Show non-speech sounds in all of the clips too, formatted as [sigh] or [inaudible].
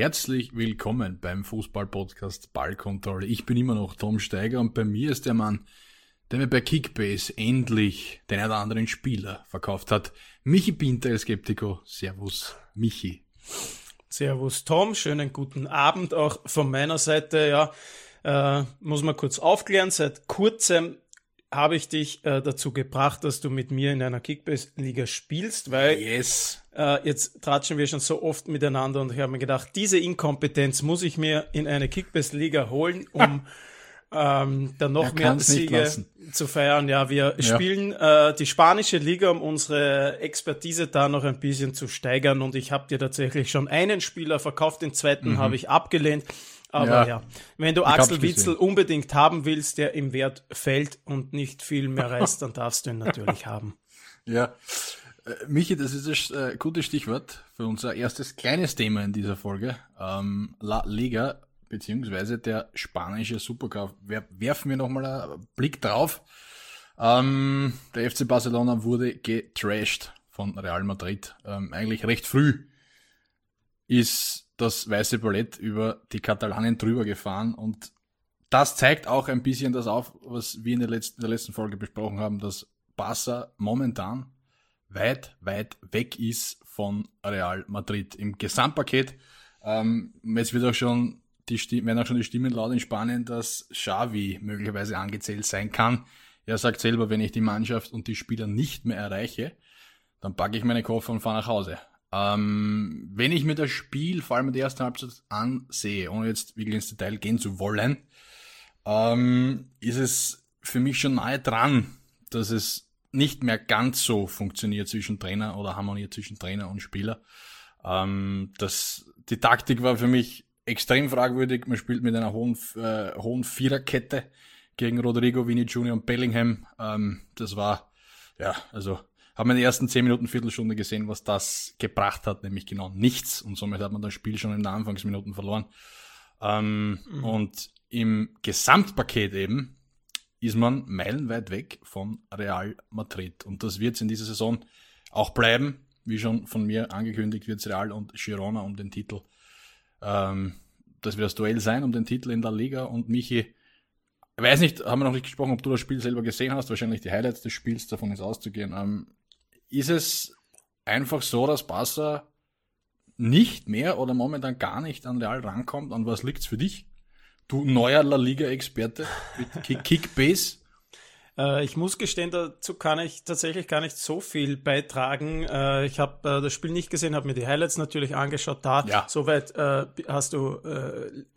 Herzlich willkommen beim Fußball-Podcast Ballkontrolle. Ich bin immer noch Tom Steiger und bei mir ist der Mann, der mir bei Kickbase endlich den einen oder anderen Spieler verkauft hat. Michi Pinter, Skeptico. Servus, Michi. Servus, Tom. Schönen guten Abend auch von meiner Seite. Ja, äh, muss man kurz aufklären. Seit kurzem habe ich dich äh, dazu gebracht, dass du mit mir in einer Kickbase-Liga spielst, weil yes. äh, jetzt tratschen wir schon so oft miteinander und ich habe mir gedacht, diese Inkompetenz muss ich mir in eine Kickbase-Liga holen, um [laughs] ähm, dann noch mehr Siege zu feiern. Ja, wir ja. spielen äh, die spanische Liga, um unsere Expertise da noch ein bisschen zu steigern und ich habe dir tatsächlich schon einen Spieler verkauft, den zweiten mhm. habe ich abgelehnt. Aber ja, ja. wenn du Axel Witzel unbedingt haben willst, der im Wert fällt und nicht viel mehr reißt, dann darfst du ihn natürlich [laughs] haben. Ja. Äh, Michi, das ist das äh, gute Stichwort für unser erstes kleines Thema in dieser Folge. Ähm, La Liga, beziehungsweise der spanische Supercup. Wer, werfen wir nochmal einen Blick drauf. Ähm, der FC Barcelona wurde getrashed von Real Madrid. Ähm, eigentlich recht früh ist das weiße Ballett über die Katalanen drüber gefahren und das zeigt auch ein bisschen das auf, was wir in der letzten, der letzten Folge besprochen haben, dass Barca momentan weit, weit weg ist von Real Madrid. Im Gesamtpaket, ähm, jetzt wird auch schon die Stimme, werden auch schon die Stimmen laut in Spanien, dass Xavi möglicherweise angezählt sein kann. Er sagt selber, wenn ich die Mannschaft und die Spieler nicht mehr erreiche, dann packe ich meine Koffer und fahre nach Hause. Ähm, wenn ich mir das Spiel, vor allem die erste Halbzeit, ansehe, ohne jetzt wirklich ins Detail gehen zu wollen, ähm, ist es für mich schon nahe dran, dass es nicht mehr ganz so funktioniert zwischen Trainer oder harmoniert zwischen Trainer und Spieler. Ähm, das, die Taktik war für mich extrem fragwürdig. Man spielt mit einer hohen, äh, hohen Viererkette gegen Rodrigo, Vini Jr. und Bellingham. Ähm, das war, ja, also haben wir in den ersten zehn Minuten, Viertelstunde gesehen, was das gebracht hat, nämlich genau nichts. Und somit hat man das Spiel schon in den Anfangsminuten verloren. Ähm, mhm. Und im Gesamtpaket eben ist man meilenweit weg von Real Madrid. Und das wird es in dieser Saison auch bleiben. Wie schon von mir angekündigt, wird es Real und Girona um den Titel. Ähm, das wird das Duell sein um den Titel in der Liga. Und Michi, ich weiß nicht, haben wir noch nicht gesprochen, ob du das Spiel selber gesehen hast. Wahrscheinlich die Highlights des Spiels, davon ist auszugehen. Ähm, ist es einfach so, dass Barca nicht mehr oder momentan gar nicht an Real rankommt? An was liegt's für dich? Du neuer La Liga-Experte mit [laughs] Kickbase? Äh, ich muss gestehen, dazu kann ich tatsächlich gar nicht so viel beitragen. Äh, ich habe äh, das Spiel nicht gesehen, habe mir die Highlights natürlich angeschaut. Da, ja. soweit hast du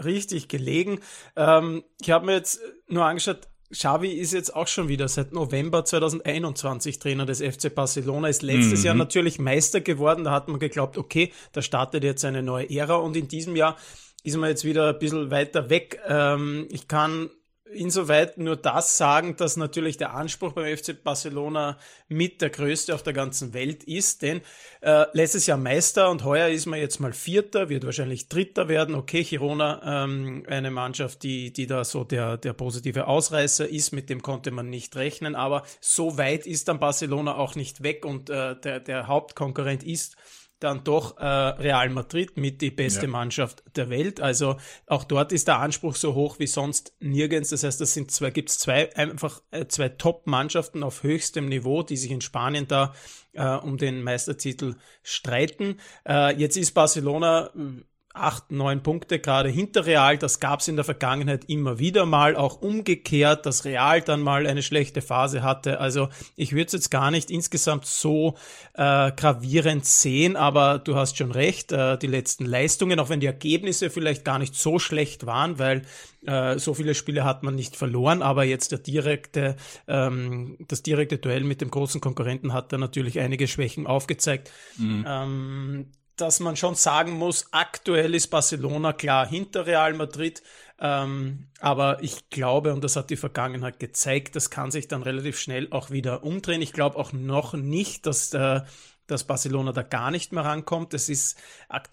richtig gelegen. Ähm, ich habe mir jetzt nur angeschaut, Xavi ist jetzt auch schon wieder seit November 2021 Trainer des FC Barcelona, ist letztes mhm. Jahr natürlich Meister geworden. Da hat man geglaubt, okay, da startet jetzt eine neue Ära und in diesem Jahr ist man jetzt wieder ein bisschen weiter weg. Ähm, ich kann insoweit nur das sagen, dass natürlich der Anspruch beim FC Barcelona mit der größte auf der ganzen Welt ist, denn äh, letztes Jahr Meister und heuer ist man jetzt mal Vierter, wird wahrscheinlich Dritter werden. Okay, Girona, ähm, eine Mannschaft, die, die da so der, der positive Ausreißer ist, mit dem konnte man nicht rechnen, aber so weit ist dann Barcelona auch nicht weg und äh, der, der Hauptkonkurrent ist dann doch äh, Real Madrid mit die beste ja. Mannschaft der Welt. Also auch dort ist der Anspruch so hoch wie sonst nirgends. Das heißt, das sind zwei, gibt es zwei einfach äh, zwei Top-Mannschaften auf höchstem Niveau, die sich in Spanien da äh, um den Meistertitel streiten. Äh, jetzt ist Barcelona acht, neun Punkte gerade hinter Real. Das gab es in der Vergangenheit immer wieder mal, auch umgekehrt, dass Real dann mal eine schlechte Phase hatte. Also ich würde es jetzt gar nicht insgesamt so äh, gravierend sehen, aber du hast schon recht, äh, die letzten Leistungen, auch wenn die Ergebnisse vielleicht gar nicht so schlecht waren, weil äh, so viele Spiele hat man nicht verloren, aber jetzt der direkte, ähm, das direkte Duell mit dem großen Konkurrenten hat da natürlich einige Schwächen aufgezeigt. Mhm. Ähm, dass man schon sagen muss, aktuell ist Barcelona klar hinter Real Madrid, ähm, aber ich glaube, und das hat die Vergangenheit gezeigt, das kann sich dann relativ schnell auch wieder umdrehen. Ich glaube auch noch nicht, dass äh, dass Barcelona da gar nicht mehr rankommt. Es ist,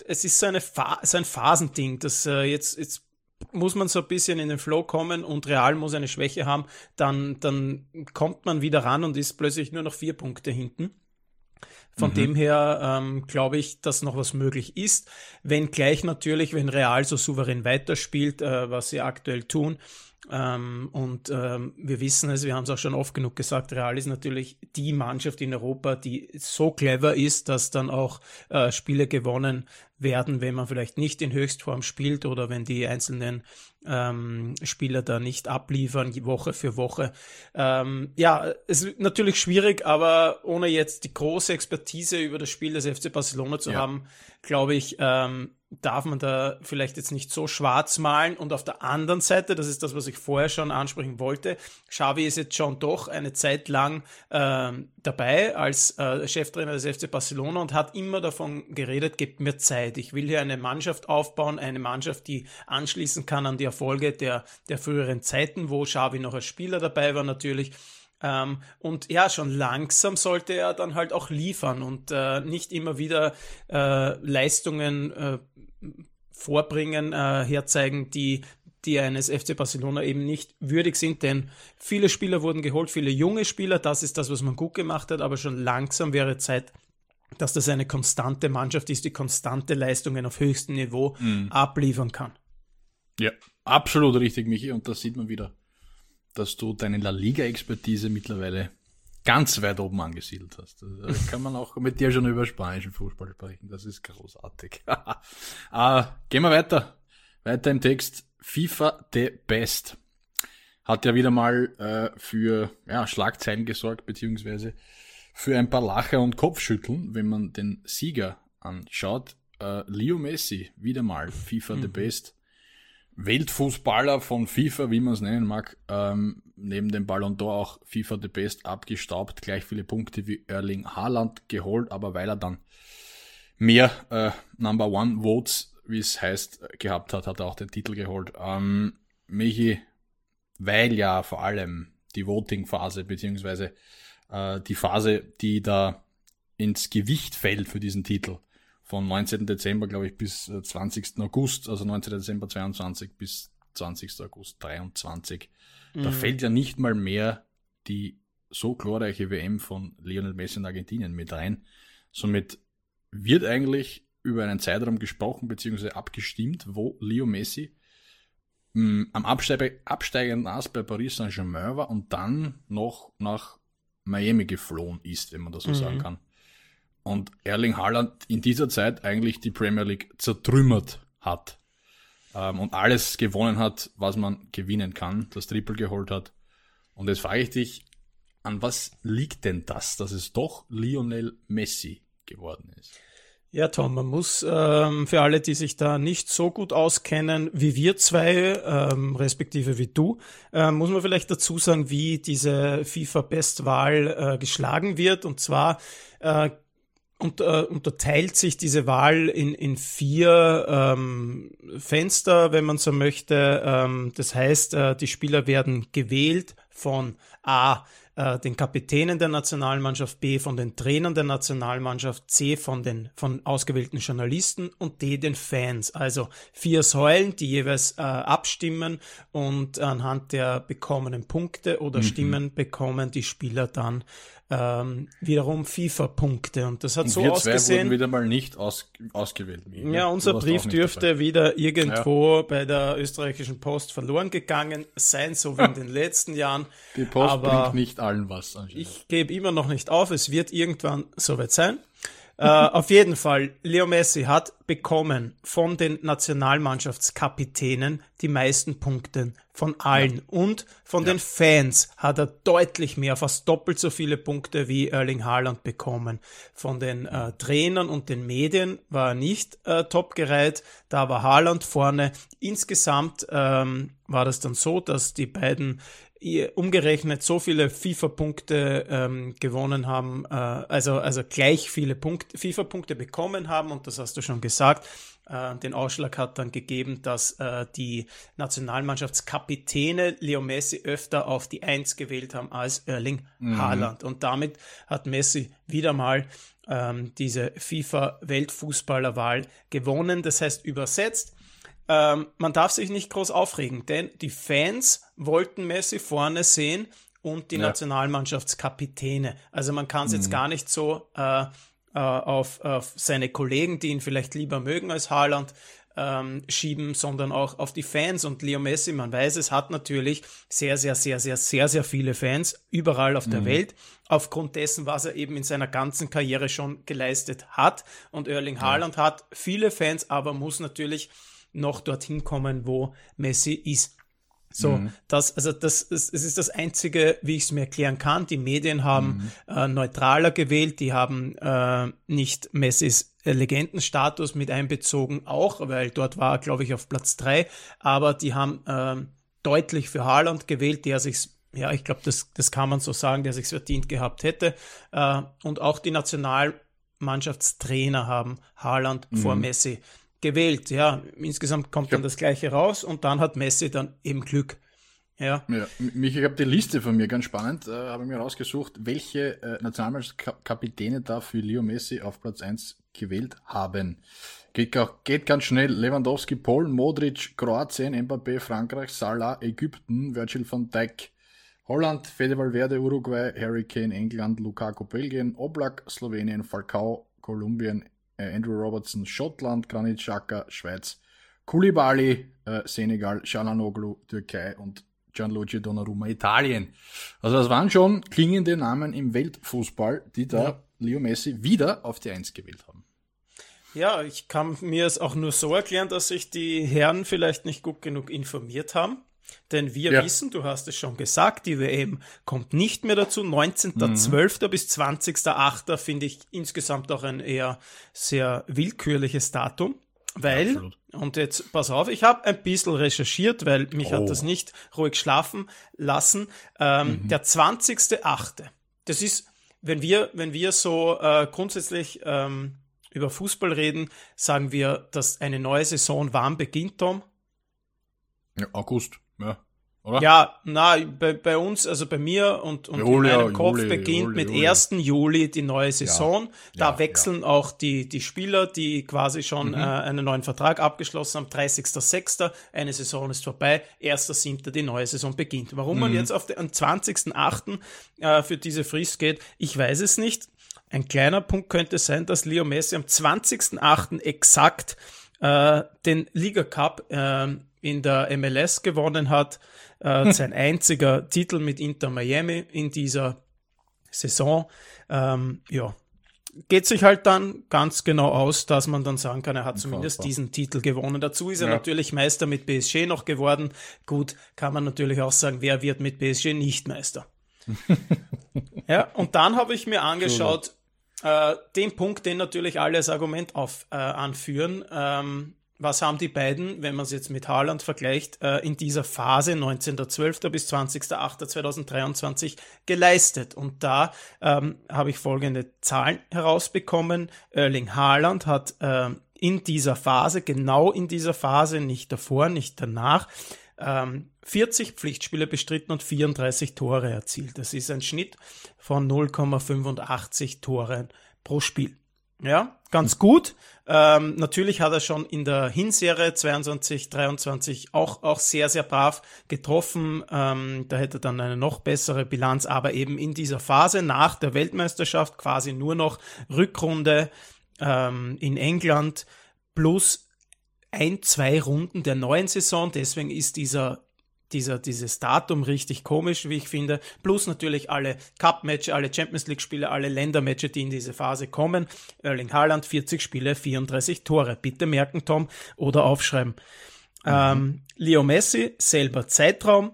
es ist so, eine Fa so ein Phasending, dass äh, jetzt, jetzt muss man so ein bisschen in den Flow kommen und Real muss eine Schwäche haben, dann, dann kommt man wieder ran und ist plötzlich nur noch vier Punkte hinten. Von mhm. dem her ähm, glaube ich, dass noch was möglich ist. Wenn gleich natürlich, wenn Real so souverän weiterspielt, äh, was sie aktuell tun, ähm, und ähm, wir wissen es, wir haben es auch schon oft genug gesagt, Real ist natürlich die Mannschaft in Europa, die so clever ist, dass dann auch äh, Spiele gewonnen werden, wenn man vielleicht nicht in Höchstform spielt oder wenn die einzelnen ähm, Spieler da nicht abliefern, Woche für Woche. Ähm, ja, es ist natürlich schwierig, aber ohne jetzt die große Expertise über das Spiel des FC Barcelona zu ja. haben, glaube ich, ähm, darf man da vielleicht jetzt nicht so schwarz malen. Und auf der anderen Seite, das ist das, was ich vorher schon ansprechen wollte, Xavi ist jetzt schon doch eine Zeit lang äh, dabei als äh, Cheftrainer des FC Barcelona und hat immer davon geredet, gebt mir Zeit. Ich will hier eine Mannschaft aufbauen, eine Mannschaft, die anschließen kann an die Erfolge der, der früheren Zeiten, wo Xavi noch als Spieler dabei war natürlich. Ähm, und ja, schon langsam sollte er dann halt auch liefern und äh, nicht immer wieder äh, Leistungen äh, vorbringen, äh, herzeigen, die die eines FC Barcelona eben nicht würdig sind, denn viele Spieler wurden geholt, viele junge Spieler, das ist das, was man gut gemacht hat, aber schon langsam wäre Zeit, dass das eine konstante Mannschaft ist, die konstante Leistungen auf höchstem Niveau mhm. abliefern kann. Ja, absolut richtig, Michi, und das sieht man wieder dass du deine La Liga-Expertise mittlerweile ganz weit oben angesiedelt hast. Da kann man auch mit dir schon über spanischen Fußball sprechen. Das ist großartig. uh, [laughs] gehen wir weiter. Weiter im Text. FIFA the Best hat ja wieder mal äh, für ja, Schlagzeilen gesorgt, beziehungsweise für ein paar Lacher und Kopfschütteln, wenn man den Sieger anschaut. Äh, Leo Messi, wieder mal FIFA mhm. the Best. Weltfußballer von FIFA, wie man es nennen mag, ähm, neben dem Ballon d'Or auch FIFA the Best abgestaubt, gleich viele Punkte wie Erling Haaland geholt, aber weil er dann mehr äh, Number One Votes, wie es heißt, gehabt hat, hat er auch den Titel geholt. Ähm, Michi, weil ja vor allem die Voting-Phase, beziehungsweise äh, die Phase, die da ins Gewicht fällt für diesen Titel, von 19. Dezember, glaube ich, bis 20. Äh, August, also 19. Dezember 22 bis 20. August 23. Mhm. Da fällt ja nicht mal mehr die so glorreiche WM von Lionel Messi in Argentinien mit rein. Somit wird eigentlich über einen Zeitraum gesprochen bzw. abgestimmt, wo Leo Messi mh, hm, am Absteig absteigenden Ast bei Paris Saint-Germain war und dann noch nach Miami geflohen ist, wenn man das so mhm. sagen kann und Erling Haaland in dieser Zeit eigentlich die Premier League zertrümmert hat ähm, und alles gewonnen hat, was man gewinnen kann, das Triple geholt hat. Und jetzt frage ich dich, an was liegt denn das, dass es doch Lionel Messi geworden ist? Ja, Tom, man muss ähm, für alle, die sich da nicht so gut auskennen wie wir zwei, ähm, respektive wie du, äh, muss man vielleicht dazu sagen, wie diese FIFA-Bestwahl äh, geschlagen wird. Und zwar äh, und, äh, unterteilt sich diese Wahl in, in vier ähm, Fenster, wenn man so möchte. Ähm, das heißt, äh, die Spieler werden gewählt von A, äh, den Kapitänen der Nationalmannschaft, B von den Trainern der Nationalmannschaft, C von den von ausgewählten Journalisten und D den Fans. Also vier Säulen, die jeweils äh, abstimmen und anhand der bekommenen Punkte oder mhm. Stimmen bekommen die Spieler dann ähm, wiederum FIFA-Punkte. Und das hat und so wir ausgesehen. Zwei wurden wieder mal nicht aus, ausgewählt. Ja, unser Brief dürfte dabei. wieder irgendwo ja. bei der österreichischen Post verloren gegangen sein, so wie in den letzten Jahren. Die Post Aber bringt nicht allen was. Ich gebe immer noch nicht auf. Es wird irgendwann soweit sein. Äh, auf jeden Fall, Leo Messi hat bekommen von den Nationalmannschaftskapitänen die meisten Punkte von allen. Ja. Und von ja. den Fans hat er deutlich mehr, fast doppelt so viele Punkte wie Erling Haaland bekommen. Von den äh, Trainern und den Medien war er nicht äh, top gereiht. Da war Haaland vorne. Insgesamt ähm, war das dann so, dass die beiden umgerechnet so viele FIFA-Punkte ähm, gewonnen haben, äh, also, also gleich viele Punkte, FIFA-Punkte bekommen haben, und das hast du schon gesagt. Äh, den Ausschlag hat dann gegeben, dass äh, die Nationalmannschaftskapitäne Leo Messi öfter auf die Eins gewählt haben als Erling mhm. Haaland. Und damit hat Messi wieder mal ähm, diese FIFA-Weltfußballerwahl gewonnen. Das heißt übersetzt, ähm, man darf sich nicht groß aufregen, denn die Fans wollten Messi vorne sehen und die ja. Nationalmannschaftskapitäne. Also man kann es mhm. jetzt gar nicht so äh, äh, auf, auf seine Kollegen, die ihn vielleicht lieber mögen als Haaland, ähm, schieben, sondern auch auf die Fans. Und Leo Messi, man weiß es, hat natürlich sehr, sehr, sehr, sehr, sehr, sehr viele Fans überall auf der mhm. Welt. Aufgrund dessen, was er eben in seiner ganzen Karriere schon geleistet hat. Und Erling Haaland ja. hat viele Fans, aber muss natürlich noch dorthin kommen, wo Messi ist. So, mhm. das, also das, es ist das Einzige, wie ich es mir erklären kann. Die Medien haben mhm. äh, neutraler gewählt, die haben äh, nicht Messis Legendenstatus mit einbezogen, auch, weil dort war er, glaube ich, auf Platz drei, aber die haben äh, deutlich für Haaland gewählt, der sich ja, ich glaube, das, das kann man so sagen, der sich verdient gehabt hätte. Äh, und auch die Nationalmannschaftstrainer haben Haaland mhm. vor Messi gewählt. Ja, insgesamt kommt dann das Gleiche raus und dann hat Messi dann eben Glück. Ja. ja mich, ich habe die Liste von mir ganz spannend, äh, habe mir rausgesucht, welche äh, Nationalmannschaftskapitäne da für Leo Messi auf Platz 1 gewählt haben. Geht, geht ganz schnell. Lewandowski, Polen, Modric, Kroatien, Mbappé, Frankreich, Salah, Ägypten, Virgil van Dijk, Holland, Fede Valverde, Uruguay, Harry Kane, England, Lukaku, Belgien, Oblak, Slowenien, Falcao, Kolumbien, Andrew Robertson, Schottland, Granit Xhaka, Schweiz, Koulibaly, äh, Senegal, Shalanoglu, Türkei und Gianluigi Donnarumma, Italien. Also das waren schon klingende Namen im Weltfußball, die da ja. Leo Messi wieder auf die Eins gewählt haben. Ja, ich kann mir es auch nur so erklären, dass sich die Herren vielleicht nicht gut genug informiert haben. Denn wir ja. wissen, du hast es schon gesagt, die WM kommt nicht mehr dazu. 19.12. Mhm. bis 20.08. finde ich insgesamt auch ein eher sehr willkürliches Datum. Weil, Absolut. und jetzt pass auf, ich habe ein bisschen recherchiert, weil mich oh. hat das nicht ruhig schlafen lassen. Ähm, mhm. Der 20.08. Das ist, wenn wir, wenn wir so äh, grundsätzlich ähm, über Fußball reden, sagen wir, dass eine neue Saison warm beginnt, Tom. Ja, August. Ja. Oder? Ja, na, bei, bei uns, also bei mir und, und Juli, in meinem Kopf Juli, beginnt Juli, mit Juli. 1. Juli die neue Saison. Ja, da ja, wechseln ja. auch die, die Spieler, die quasi schon mhm. äh, einen neuen Vertrag abgeschlossen haben. 30.06. eine Saison ist vorbei, 1.07. die neue Saison beginnt. Warum mhm. man jetzt auf den 20.08. Äh, für diese Frist geht, ich weiß es nicht. Ein kleiner Punkt könnte sein, dass Leo Messi am 20.08. exakt äh, den Liga Cup äh, in der MLS gewonnen hat. Äh, [laughs] sein einziger Titel mit Inter Miami in dieser Saison. Ähm, ja, geht sich halt dann ganz genau aus, dass man dann sagen kann, er hat zumindest diesen Titel gewonnen. Dazu ist er ja. natürlich Meister mit PSG noch geworden. Gut, kann man natürlich auch sagen, wer wird mit PSG nicht Meister. [laughs] ja, und dann habe ich mir angeschaut, äh, den Punkt, den natürlich alle als Argument auf, äh, anführen. Ähm, was haben die beiden, wenn man es jetzt mit Haaland vergleicht, äh, in dieser Phase 19.12. bis 20.08.2023 geleistet? Und da ähm, habe ich folgende Zahlen herausbekommen. Erling Haaland hat äh, in dieser Phase, genau in dieser Phase, nicht davor, nicht danach, ähm, 40 Pflichtspiele bestritten und 34 Tore erzielt. Das ist ein Schnitt von 0,85 Toren pro Spiel. Ja, ganz gut. Ähm, natürlich hat er schon in der Hinserie 22, 23 auch, auch sehr, sehr brav getroffen. Ähm, da hätte er dann eine noch bessere Bilanz, aber eben in dieser Phase nach der Weltmeisterschaft quasi nur noch Rückrunde ähm, in England plus ein, zwei Runden der neuen Saison. Deswegen ist dieser dieser, dieses Datum richtig komisch, wie ich finde. Plus natürlich alle Cup-Matches, alle Champions League-Spiele, alle Länder-Matches, die in diese Phase kommen. Erling Haaland, 40 Spiele, 34 Tore. Bitte merken, Tom, oder aufschreiben. Mhm. Ähm, Leo Messi, selber Zeitraum,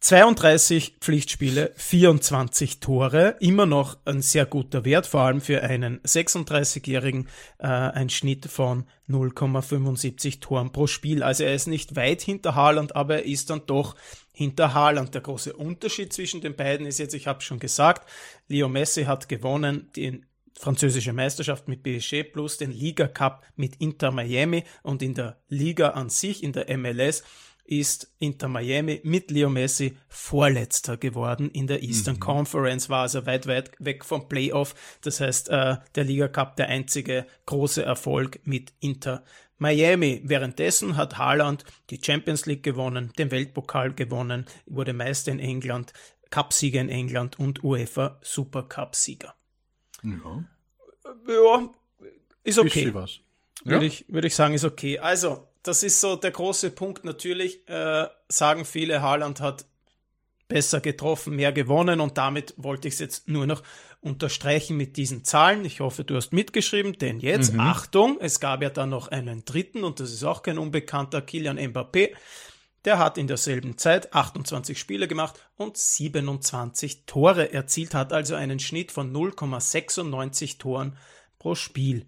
32 Pflichtspiele, 24 Tore, immer noch ein sehr guter Wert, vor allem für einen 36-Jährigen, äh, ein Schnitt von 0,75 Toren pro Spiel. Also er ist nicht weit hinter Haaland, aber er ist dann doch hinter Haaland. Der große Unterschied zwischen den beiden ist jetzt, ich habe schon gesagt, Leo Messi hat gewonnen die französische Meisterschaft mit PSG plus den Liga Cup mit Inter Miami und in der Liga an sich, in der MLS, ist Inter Miami mit Leo Messi Vorletzter geworden in der Eastern mhm. Conference, war also weit, weit weg vom Playoff. Das heißt, äh, der Liga Cup der einzige große Erfolg mit Inter Miami. Währenddessen hat Haaland die Champions League gewonnen, den Weltpokal gewonnen, wurde Meister in England, Cupsieger in England und UEFA Supercup-Sieger. Ja. ja, ist okay. Ist was. Ja. Würde, ich, würde ich sagen, ist okay. Also, das ist so der große Punkt. Natürlich äh, sagen viele, Haaland hat besser getroffen, mehr gewonnen und damit wollte ich es jetzt nur noch unterstreichen mit diesen Zahlen. Ich hoffe, du hast mitgeschrieben, denn jetzt, mhm. Achtung, es gab ja dann noch einen dritten und das ist auch kein unbekannter, Kilian Mbappé. Der hat in derselben Zeit 28 Spiele gemacht und 27 Tore erzielt, hat also einen Schnitt von 0,96 Toren pro Spiel.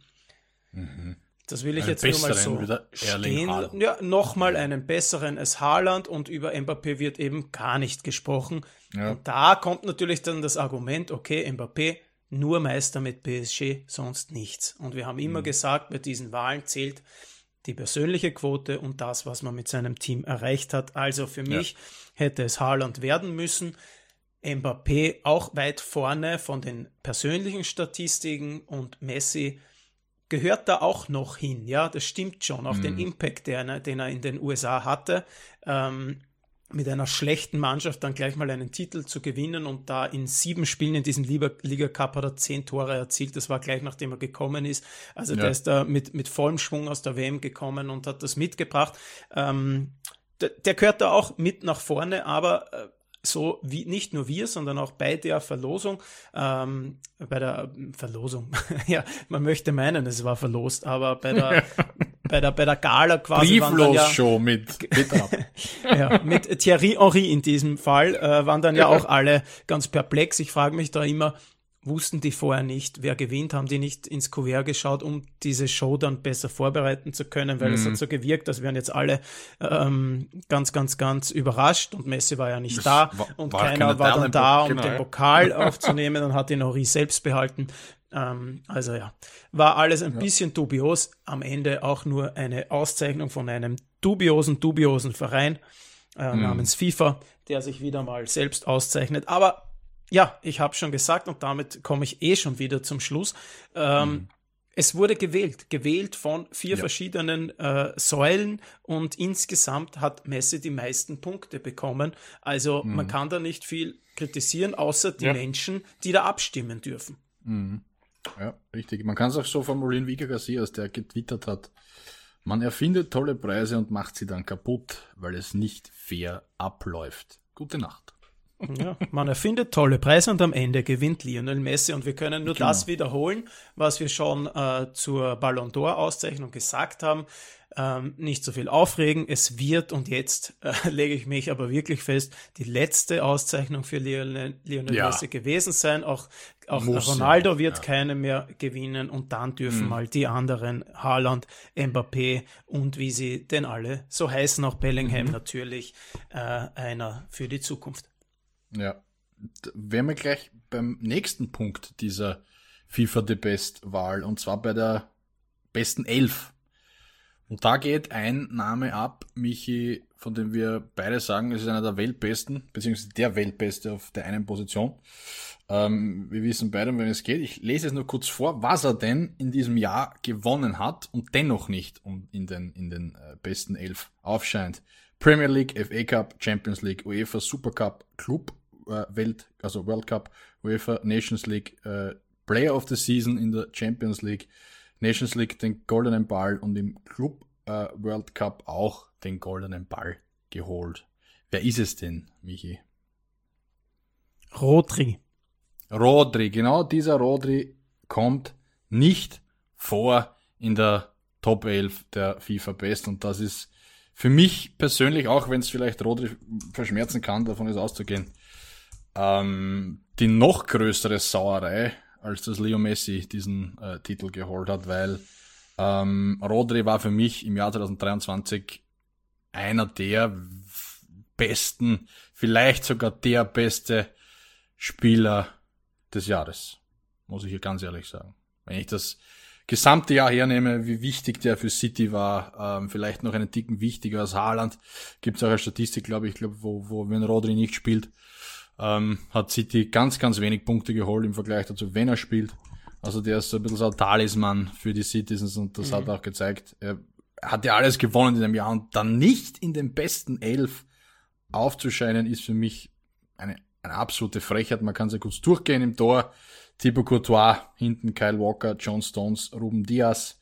Mhm. Das will ich jetzt nur mal so stehen. Ja, nochmal einen besseren als Haaland und über Mbappé wird eben gar nicht gesprochen. Ja. Und da kommt natürlich dann das Argument, okay, Mbappé nur Meister mit PSG, sonst nichts. Und wir haben immer mhm. gesagt, bei diesen Wahlen zählt die persönliche Quote und das, was man mit seinem Team erreicht hat. Also für mich ja. hätte es Haaland werden müssen. Mbappé auch weit vorne von den persönlichen Statistiken und Messi gehört da auch noch hin. Ja, das stimmt schon auf mhm. den Impact, der, den er in den USA hatte. Ähm, mit einer schlechten Mannschaft dann gleich mal einen Titel zu gewinnen und da in sieben Spielen in diesem Liga Cup hat er zehn Tore erzielt. Das war gleich nachdem er gekommen ist. Also ja. der ist da mit, mit vollem Schwung aus der WM gekommen und hat das mitgebracht. Ähm, der, der gehört da auch mit nach vorne, aber äh, so wie nicht nur wir, sondern auch bei der Verlosung, ähm, bei der Verlosung, [laughs] ja, man möchte meinen, es war verlost, aber bei der, [laughs] bei der, bei der Gala quasi. Brieflos ja, mit, mit, [laughs] ja, mit Thierry Henry in diesem Fall, äh, waren dann ja auch alle ganz perplex. Ich frage mich da immer, wussten die vorher nicht, wer gewinnt, haben die nicht ins Kuvert geschaut, um diese Show dann besser vorbereiten zu können, weil mhm. es hat so gewirkt, als wären jetzt alle ähm, ganz, ganz, ganz überrascht und Messi war ja nicht das da war, und war keiner war dann da, um genau, den Pokal [laughs] aufzunehmen und hat den Henri selbst behalten. Ähm, also ja, war alles ein ja. bisschen dubios, am Ende auch nur eine Auszeichnung von einem dubiosen, dubiosen Verein äh, mhm. namens FIFA, der sich wieder mal selbst auszeichnet, aber ja, ich habe schon gesagt und damit komme ich eh schon wieder zum Schluss. Ähm, mhm. Es wurde gewählt, gewählt von vier ja. verschiedenen äh, Säulen und insgesamt hat Messi die meisten Punkte bekommen. Also mhm. man kann da nicht viel kritisieren, außer die ja. Menschen, die da abstimmen dürfen. Mhm. Ja, richtig. Man kann es auch so formulieren wie Garcias, der getwittert hat. Man erfindet tolle Preise und macht sie dann kaputt, weil es nicht fair abläuft. Gute Nacht. Ja, man erfindet tolle Preise und am Ende gewinnt Lionel Messi. Und wir können nur genau. das wiederholen, was wir schon äh, zur Ballon d'Or-Auszeichnung gesagt haben. Ähm, nicht so viel aufregen. Es wird, und jetzt äh, [laughs] lege ich mich aber wirklich fest, die letzte Auszeichnung für Lionel, Lionel ja. Messi gewesen sein. Auch, auch Ronaldo wird ja. keine mehr gewinnen. Und dann dürfen mhm. mal die anderen, Haaland, Mbappé und wie sie denn alle so heißen, auch Bellingham mhm. natürlich, äh, einer für die Zukunft. Ja. Wären wir gleich beim nächsten Punkt dieser FIFA The Best Wahl und zwar bei der besten Elf. Und da geht ein Name ab, Michi, von dem wir beide sagen, es ist einer der Weltbesten, beziehungsweise der Weltbeste auf der einen Position. Ähm, wir wissen beide, um wen es geht. Ich lese es nur kurz vor, was er denn in diesem Jahr gewonnen hat und dennoch nicht in den, in den äh, besten Elf aufscheint. Premier League, FA Cup, Champions League, UEFA Super Cup, Club Welt, also World Cup, UEFA Nations League, äh, Player of the Season in der Champions League, Nations League den goldenen Ball und im Club äh, World Cup auch den goldenen Ball geholt. Wer ist es denn, Michi? Rodri. Rodri, genau dieser Rodri kommt nicht vor in der Top 11 der FIFA Best und das ist für mich persönlich, auch wenn es vielleicht Rodri verschmerzen kann, davon ist auszugehen, ähm, die noch größere Sauerei, als dass Leo Messi diesen äh, Titel geholt hat, weil ähm, Rodri war für mich im Jahr 2023 einer der besten, vielleicht sogar der beste Spieler des Jahres. Muss ich hier ganz ehrlich sagen. Wenn ich das gesamte Jahr hernehme, wie wichtig der für City war, ähm, vielleicht noch einen Ticken wichtiger als Haaland, gibt es auch eine Statistik, glaube ich, glaub, wo, wo wenn Rodri nicht spielt, ähm, hat City ganz, ganz wenig Punkte geholt im Vergleich dazu, wenn er spielt. Also der ist so ein bisschen so ein Talisman für die Citizens und das mhm. hat auch gezeigt. Er hat ja alles gewonnen in dem Jahr und dann nicht in den besten elf aufzuscheinen, ist für mich eine, eine absolute Frechheit. Man kann sehr kurz durchgehen im Tor. Thibaut Courtois, hinten Kyle Walker, John Stones, Ruben Diaz.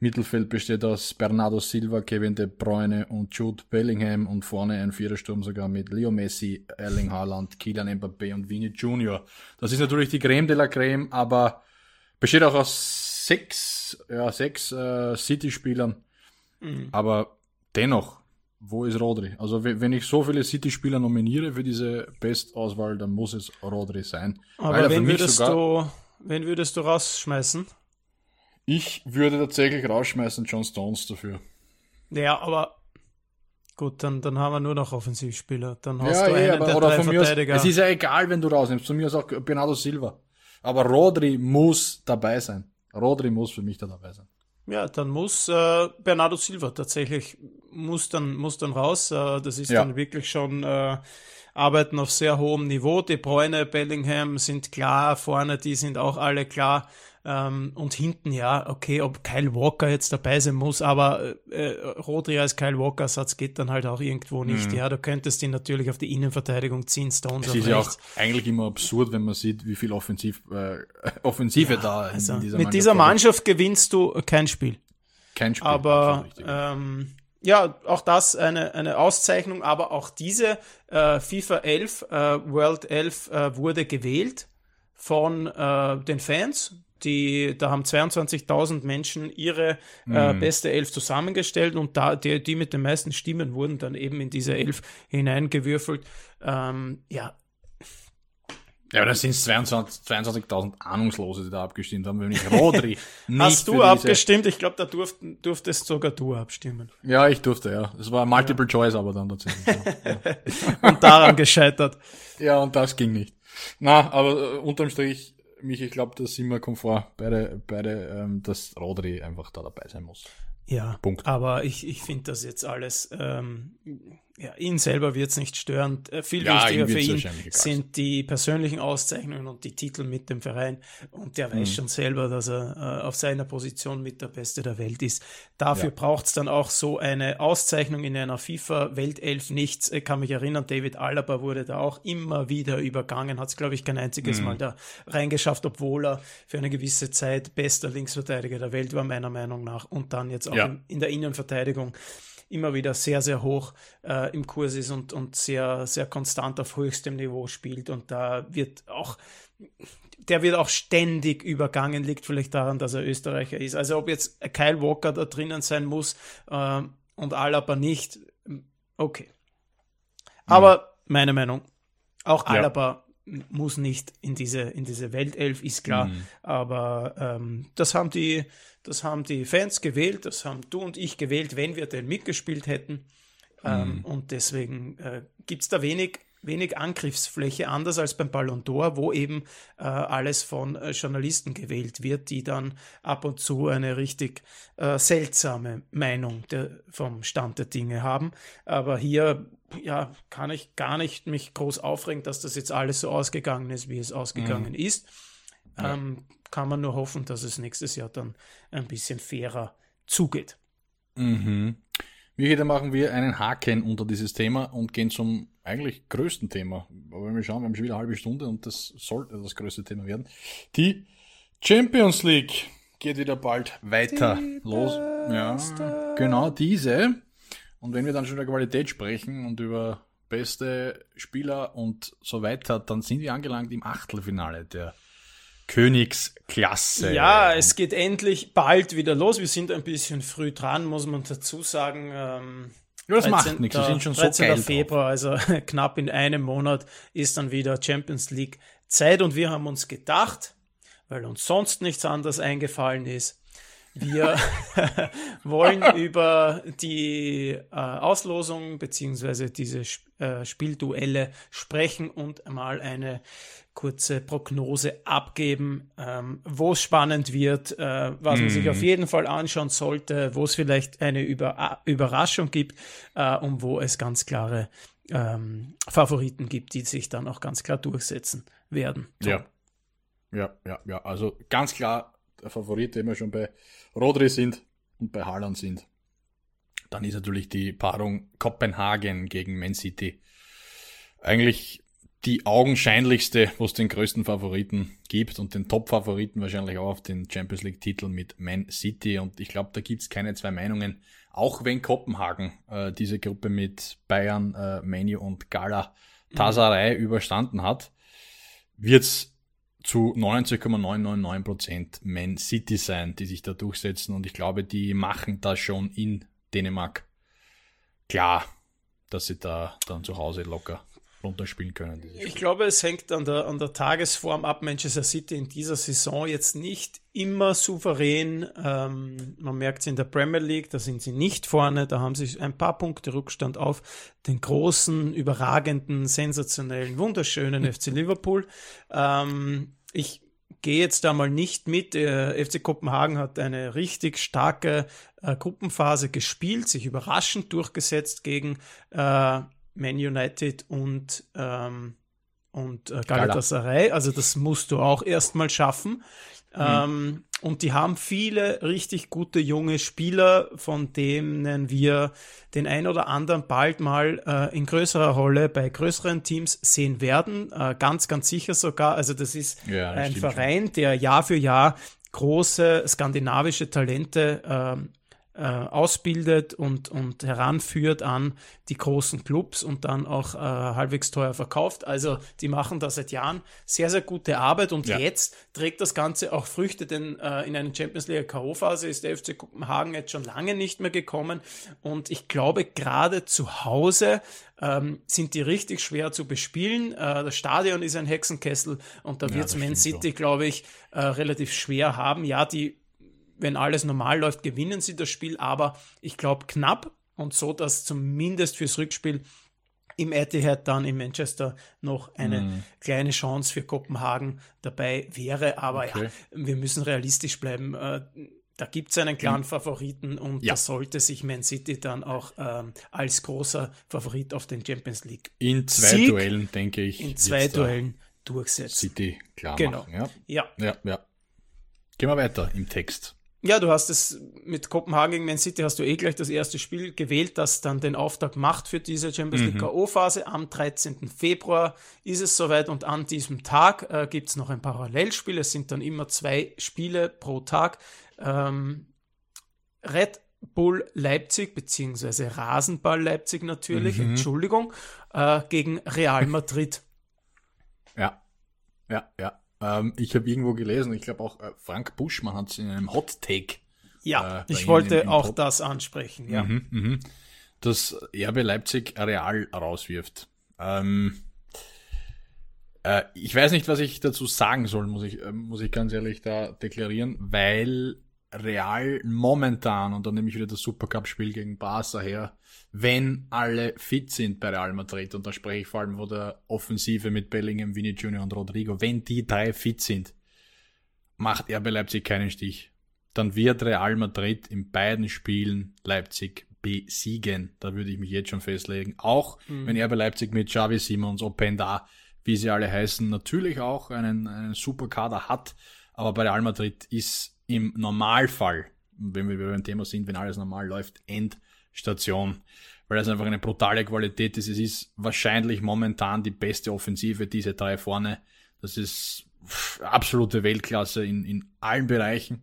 Mittelfeld besteht aus Bernardo Silva, Kevin De Bruyne und Jude Bellingham und vorne ein Vierersturm sogar mit Leo Messi, Erling Haaland, Kylian Mbappé und Vini Junior. Das ist natürlich die Creme de la Creme, aber besteht auch aus sechs, ja, sechs äh, City-Spielern. Mhm. Aber dennoch, wo ist Rodri? Also wenn ich so viele City-Spieler nominiere für diese Best-Auswahl, dann muss es Rodri sein. Aber wen würdest, du, wen würdest du rausschmeißen? Ich würde tatsächlich rausschmeißen John Stones dafür. Ja, aber gut, dann, dann haben wir nur noch Offensivspieler. Dann hast ja, du einen aber, der oder drei Verteidiger. Aus, es ist ja egal, wenn du rausnimmst. Von mir ist auch Bernardo Silva. Aber Rodri muss dabei sein. Rodri muss für mich da dabei sein. Ja, dann muss äh, Bernardo Silva tatsächlich muss dann muss dann raus. Äh, das ist ja. dann wirklich schon äh, Arbeiten auf sehr hohem Niveau. De Bruyne, Bellingham sind klar vorne, die sind auch alle klar. Ähm, und hinten, ja, okay, ob Kyle Walker jetzt dabei sein muss, aber äh, Rodri als Kyle Walker-Satz geht dann halt auch irgendwo nicht. Mhm. Ja, du könntest ihn natürlich auf die Innenverteidigung ziehen, Stones Es ist ja auch eigentlich immer absurd, wenn man sieht, wie viel Offensiv, äh, [laughs] Offensive ja, da also in dieser Mit Mannschaft dieser Mannschaft gewinnst du kein Spiel. Kein Spiel. Aber ähm, ja, auch das eine, eine Auszeichnung, aber auch diese äh, FIFA 11, äh, World 11 äh, wurde gewählt von äh, den Fans die, da haben 22.000 Menschen ihre äh, mhm. beste Elf zusammengestellt und da, die, die mit den meisten Stimmen wurden dann eben in diese Elf hineingewürfelt. Ähm, ja. Ja, aber das sind 22.000 22 Ahnungslose, die da abgestimmt haben, wenn ich Rodri [laughs] nicht Hast du abgestimmt? Ich glaube, da durft, durftest sogar du abstimmen. Ja, ich durfte, ja. Es war Multiple ja. Choice, aber dann tatsächlich. Ja. [laughs] und daran gescheitert. Ja, und das ging nicht. Na, aber äh, unterm Strich mich, ich glaube, da sind wir komfort beide, beide ähm, dass Rodri einfach da dabei sein muss. Ja, Punkt. aber ich, ich finde das jetzt alles ähm, ja, ihn selber wird es nicht stören. Äh, viel ja, wichtiger für ihn sind die persönlichen Auszeichnungen und die Titel mit dem Verein. Und der weiß mhm. schon selber, dass er äh, auf seiner Position mit der Beste der Welt ist. Dafür ja. braucht es dann auch so eine Auszeichnung in einer FIFA-Weltelf nichts. Ich kann mich erinnern, David Alaba wurde da auch immer wieder übergangen, hat es, glaube ich, kein einziges mhm. Mal da reingeschafft, obwohl er für eine gewisse Zeit bester Linksverteidiger der Welt war, meiner Meinung nach. Und dann jetzt auch ja. in, in der Innenverteidigung immer wieder sehr, sehr hoch äh, im Kurs ist und, und sehr, sehr konstant auf höchstem Niveau spielt. Und da wird auch, der wird auch ständig übergangen, liegt vielleicht daran, dass er Österreicher ist. Also ob jetzt Kyle Walker da drinnen sein muss äh, und Alaba nicht, okay. Aber mhm. meine Meinung, auch Alaba ja. Muss nicht in diese, in diese Weltelf, ist klar. Mhm. Aber ähm, das haben die das haben die Fans gewählt, das haben du und ich gewählt, wenn wir denn mitgespielt hätten. Ähm, mhm. und deswegen äh, gibt es da wenig, wenig Angriffsfläche, anders als beim Ballon d'Or, wo eben äh, alles von äh, Journalisten gewählt wird, die dann ab und zu eine richtig äh, seltsame Meinung der, vom Stand der Dinge haben. Aber hier ja, kann ich gar nicht mich groß aufregen, dass das jetzt alles so ausgegangen ist, wie es ausgegangen mhm. ist. Ähm, kann man nur hoffen, dass es nächstes Jahr dann ein bisschen fairer zugeht. Mhm. Michi, dann machen wir einen Haken unter dieses Thema und gehen zum eigentlich größten Thema. Aber wenn wir schauen, wir haben schon wieder eine halbe Stunde und das sollte das größte Thema werden. Die Champions League geht wieder bald weiter Die los. Ja, genau diese. Und wenn wir dann schon über Qualität sprechen und über beste Spieler und so weiter, dann sind wir angelangt im Achtelfinale der Königsklasse. Ja, es geht endlich bald wieder los. Wir sind ein bisschen früh dran, muss man dazu sagen. Ähm, ja, das 13, macht nichts. Wir sind schon 13. so geil Februar, also [laughs] knapp in einem Monat ist dann wieder Champions League Zeit und wir haben uns gedacht, weil uns sonst nichts anderes eingefallen ist, wir [laughs] wollen [laughs] über die äh, Auslosung beziehungsweise diese äh, Spielduelle sprechen und mal eine kurze Prognose abgeben, ähm, wo es spannend wird, äh, was mm. man sich mhm. auf jeden Fall anschauen sollte, wo es vielleicht eine Über Überraschung gibt äh, und wo es ganz klare ähm, Favoriten gibt, die sich dann auch ganz klar durchsetzen werden. Ja. Ja, ja, ja. Also ganz klar der Favorit, den wir schon bei Rodri sind und bei Haaland sind. Dann ist natürlich die Paarung Kopenhagen gegen Man City. Eigentlich die augenscheinlichste, wo es den größten Favoriten gibt und den Top-Favoriten wahrscheinlich auch auf den Champions League-Titel mit Man City. Und ich glaube, da gibt's keine zwei Meinungen. Auch wenn Kopenhagen äh, diese Gruppe mit Bayern, äh, Menu und Gala Tasarei mhm. überstanden hat, wird's zu 90,999% Man City sein, die sich da durchsetzen. Und ich glaube, die machen das schon in Dänemark klar, dass sie da dann zu Hause locker runterspielen können. Ich glaube, es hängt an der, an der Tagesform ab. Manchester City in dieser Saison jetzt nicht immer souverän. Ähm, man merkt es in der Premier League, da sind sie nicht vorne, da haben sie ein paar Punkte Rückstand auf den großen, überragenden, sensationellen, wunderschönen [laughs] FC Liverpool. Ähm, ich gehe jetzt da mal nicht mit. Der FC Kopenhagen hat eine richtig starke äh, Gruppenphase gespielt, sich überraschend durchgesetzt gegen äh, Man United und, ähm, und äh, Galatasaray. Also das musst du auch erstmal schaffen. Mhm. Ähm, und die haben viele richtig gute junge Spieler, von denen wir den ein oder anderen bald mal äh, in größerer Rolle bei größeren Teams sehen werden. Äh, ganz, ganz sicher sogar. Also das ist ja, das ein Verein, schon. der Jahr für Jahr große skandinavische Talente äh, äh, ausbildet und, und heranführt an die großen Clubs und dann auch äh, halbwegs teuer verkauft. Also die machen da seit Jahren sehr, sehr gute Arbeit und ja. jetzt trägt das Ganze auch Früchte, denn äh, in eine Champions League K.O.-Phase ist der FC Kopenhagen jetzt schon lange nicht mehr gekommen und ich glaube gerade zu Hause ähm, sind die richtig schwer zu bespielen. Äh, das Stadion ist ein Hexenkessel und da ja, wird es Man City, glaube ich, äh, relativ schwer haben. Ja, die wenn alles normal läuft, gewinnen sie das Spiel, aber ich glaube knapp und so, dass zumindest fürs Rückspiel im Etihad dann in Manchester noch eine mm. kleine Chance für Kopenhagen dabei wäre. Aber okay. ja, wir müssen realistisch bleiben. Äh, da gibt es einen klaren Favoriten und ja. da sollte sich Man City dann auch ähm, als großer Favorit auf den Champions League in zwei Sieg Duellen, denke ich, in zwei Duellen durchsetzen. City klar genau. machen. Ja. ja. Ja, ja. Gehen wir weiter im Text. Ja, du hast es mit Kopenhagen gegen Man City hast du eh gleich das erste Spiel gewählt, das dann den Auftakt macht für diese Champions League mhm. K.O.-Phase. Am 13. Februar ist es soweit und an diesem Tag äh, gibt es noch ein Parallelspiel. Es sind dann immer zwei Spiele pro Tag. Ähm, Red Bull Leipzig, beziehungsweise Rasenball Leipzig natürlich, mhm. Entschuldigung, äh, gegen Real [laughs] Madrid. Ja, ja, ja. Ähm, ich habe irgendwo gelesen, ich glaube auch äh, Frank Buschmann hat es in einem Hot Take. Ja, äh, ich wollte auch Pod das ansprechen, ja. Mhm, mh. Dass RB Leipzig Real rauswirft. Ähm, äh, ich weiß nicht, was ich dazu sagen soll, muss ich, äh, muss ich ganz ehrlich da deklarieren, weil Real momentan, und dann nehme ich wieder das Supercup-Spiel gegen Barca her, wenn alle fit sind bei Real Madrid, und da spreche ich vor allem von der Offensive mit Bellingham, Vini Junior und Rodrigo, wenn die drei fit sind, macht er bei Leipzig keinen Stich. Dann wird Real Madrid in beiden Spielen Leipzig besiegen. Da würde ich mich jetzt schon festlegen. Auch mhm. wenn er bei Leipzig mit Xavi Simons, Openda, wie sie alle heißen, natürlich auch einen, einen super Kader hat. Aber bei Real Madrid ist im Normalfall, wenn wir beim Thema sind, wenn alles normal läuft, Endstation. Weil das einfach eine brutale Qualität ist. Es ist wahrscheinlich momentan die beste Offensive, diese drei vorne. Das ist absolute Weltklasse in, in allen Bereichen.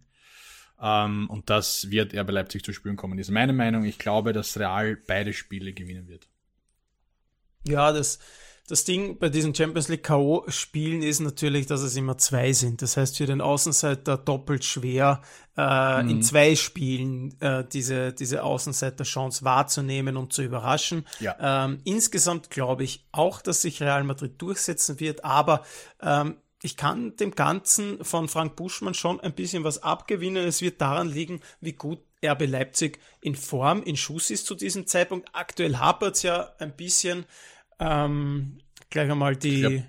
Ähm, und das wird er bei Leipzig zu spüren kommen. Ist meine Meinung. Ich glaube, dass Real beide Spiele gewinnen wird. Ja, das, das Ding bei diesen Champions League K.O.-Spielen ist natürlich, dass es immer zwei sind. Das heißt, für den Außenseiter doppelt schwer, äh, mhm. in zwei Spielen äh, diese, diese Außenseiter-Chance wahrzunehmen und zu überraschen. Ja. Ähm, insgesamt glaube ich auch, dass sich Real Madrid durchsetzen wird, aber ähm, ich kann dem Ganzen von Frank Buschmann schon ein bisschen was abgewinnen. Es wird daran liegen, wie gut RB Leipzig in Form, in Schuss ist zu diesem Zeitpunkt. Aktuell hapert es ja ein bisschen ähm, gleich einmal die.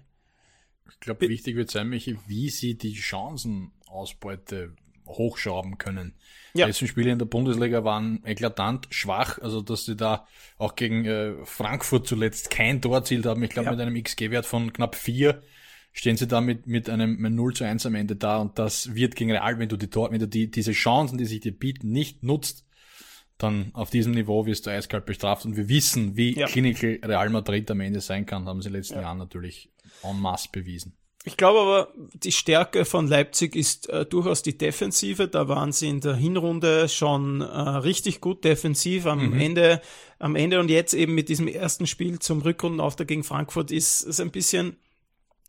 Ich glaube, glaub, wichtig wird sein, Michi, wie sie die Chancenausbeute hochschrauben können. Ja. Die letzten Spiele in der Bundesliga waren eklatant schwach, also dass sie da auch gegen äh, Frankfurt zuletzt kein Tor erzielt haben. Ich glaube, ja. mit einem XG-Wert von knapp vier stehen sie da mit, mit einem 0 zu 1 am Ende da und das wird gegen Real, wenn du die Tor, wenn du die, diese Chancen, die sich dir bieten, nicht nutzt, dann auf diesem Niveau wirst du eiskalt bestraft und wir wissen, wie ja. clinical Real Madrid am Ende sein kann, haben sie in den letzten ja. Jahren natürlich en masse bewiesen. Ich glaube aber, die Stärke von Leipzig ist äh, durchaus die Defensive. Da waren sie in der Hinrunde schon äh, richtig gut defensiv. Am mhm. Ende, am Ende und jetzt eben mit diesem ersten Spiel zum Rückrundenauftrag gegen Frankfurt ist es ein bisschen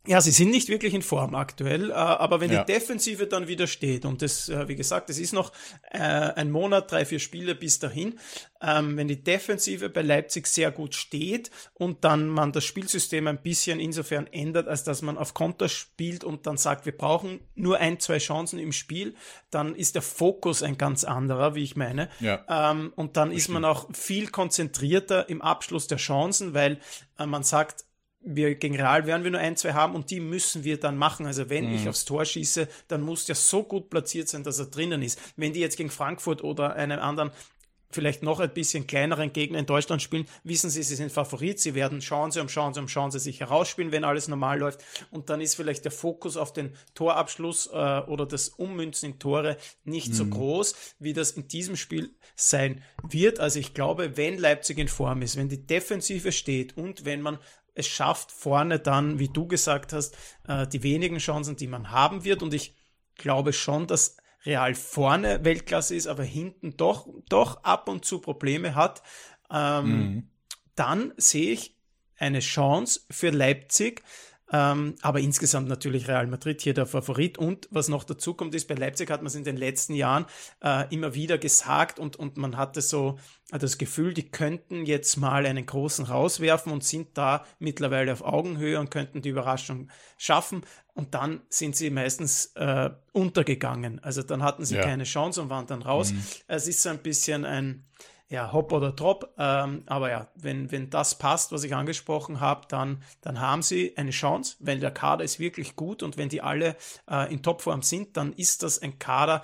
ja, sie sind nicht wirklich in Form aktuell, äh, aber wenn ja. die Defensive dann wieder steht, und das, äh, wie gesagt, es ist noch äh, ein Monat, drei, vier Spiele bis dahin, ähm, wenn die Defensive bei Leipzig sehr gut steht und dann man das Spielsystem ein bisschen insofern ändert, als dass man auf Konter spielt und dann sagt, wir brauchen nur ein, zwei Chancen im Spiel, dann ist der Fokus ein ganz anderer, wie ich meine. Ja. Ähm, und dann ist man auch viel konzentrierter im Abschluss der Chancen, weil man sagt, wir gegen Real werden wir nur ein, zwei haben und die müssen wir dann machen. Also wenn mhm. ich aufs Tor schieße, dann muss der so gut platziert sein, dass er drinnen ist. Wenn die jetzt gegen Frankfurt oder einen anderen vielleicht noch ein bisschen kleineren Gegner in Deutschland spielen, wissen sie, sie sind Favorit, sie werden Chance um Chance um Chance sich herausspielen, wenn alles normal läuft. Und dann ist vielleicht der Fokus auf den Torabschluss äh, oder das Ummünzen in Tore nicht mhm. so groß, wie das in diesem Spiel sein wird. Also ich glaube, wenn Leipzig in Form ist, wenn die Defensive steht und wenn man es schafft vorne dann, wie du gesagt hast, äh, die wenigen Chancen, die man haben wird. Und ich glaube schon, dass Real vorne Weltklasse ist, aber hinten doch, doch ab und zu Probleme hat. Ähm, mhm. Dann sehe ich eine Chance für Leipzig, ähm, aber insgesamt natürlich Real Madrid hier der Favorit. Und was noch dazu kommt, ist, bei Leipzig hat man es in den letzten Jahren äh, immer wieder gesagt und, und man hatte so das Gefühl, die könnten jetzt mal einen großen rauswerfen und sind da mittlerweile auf Augenhöhe und könnten die Überraschung schaffen. Und dann sind sie meistens äh, untergegangen. Also dann hatten sie ja. keine Chance und waren dann raus. Mhm. Es ist so ein bisschen ein, ja, Hop oder Drop. Ähm, aber ja, wenn, wenn das passt, was ich angesprochen habe, dann, dann haben sie eine Chance, weil der Kader ist wirklich gut und wenn die alle äh, in Topform sind, dann ist das ein Kader,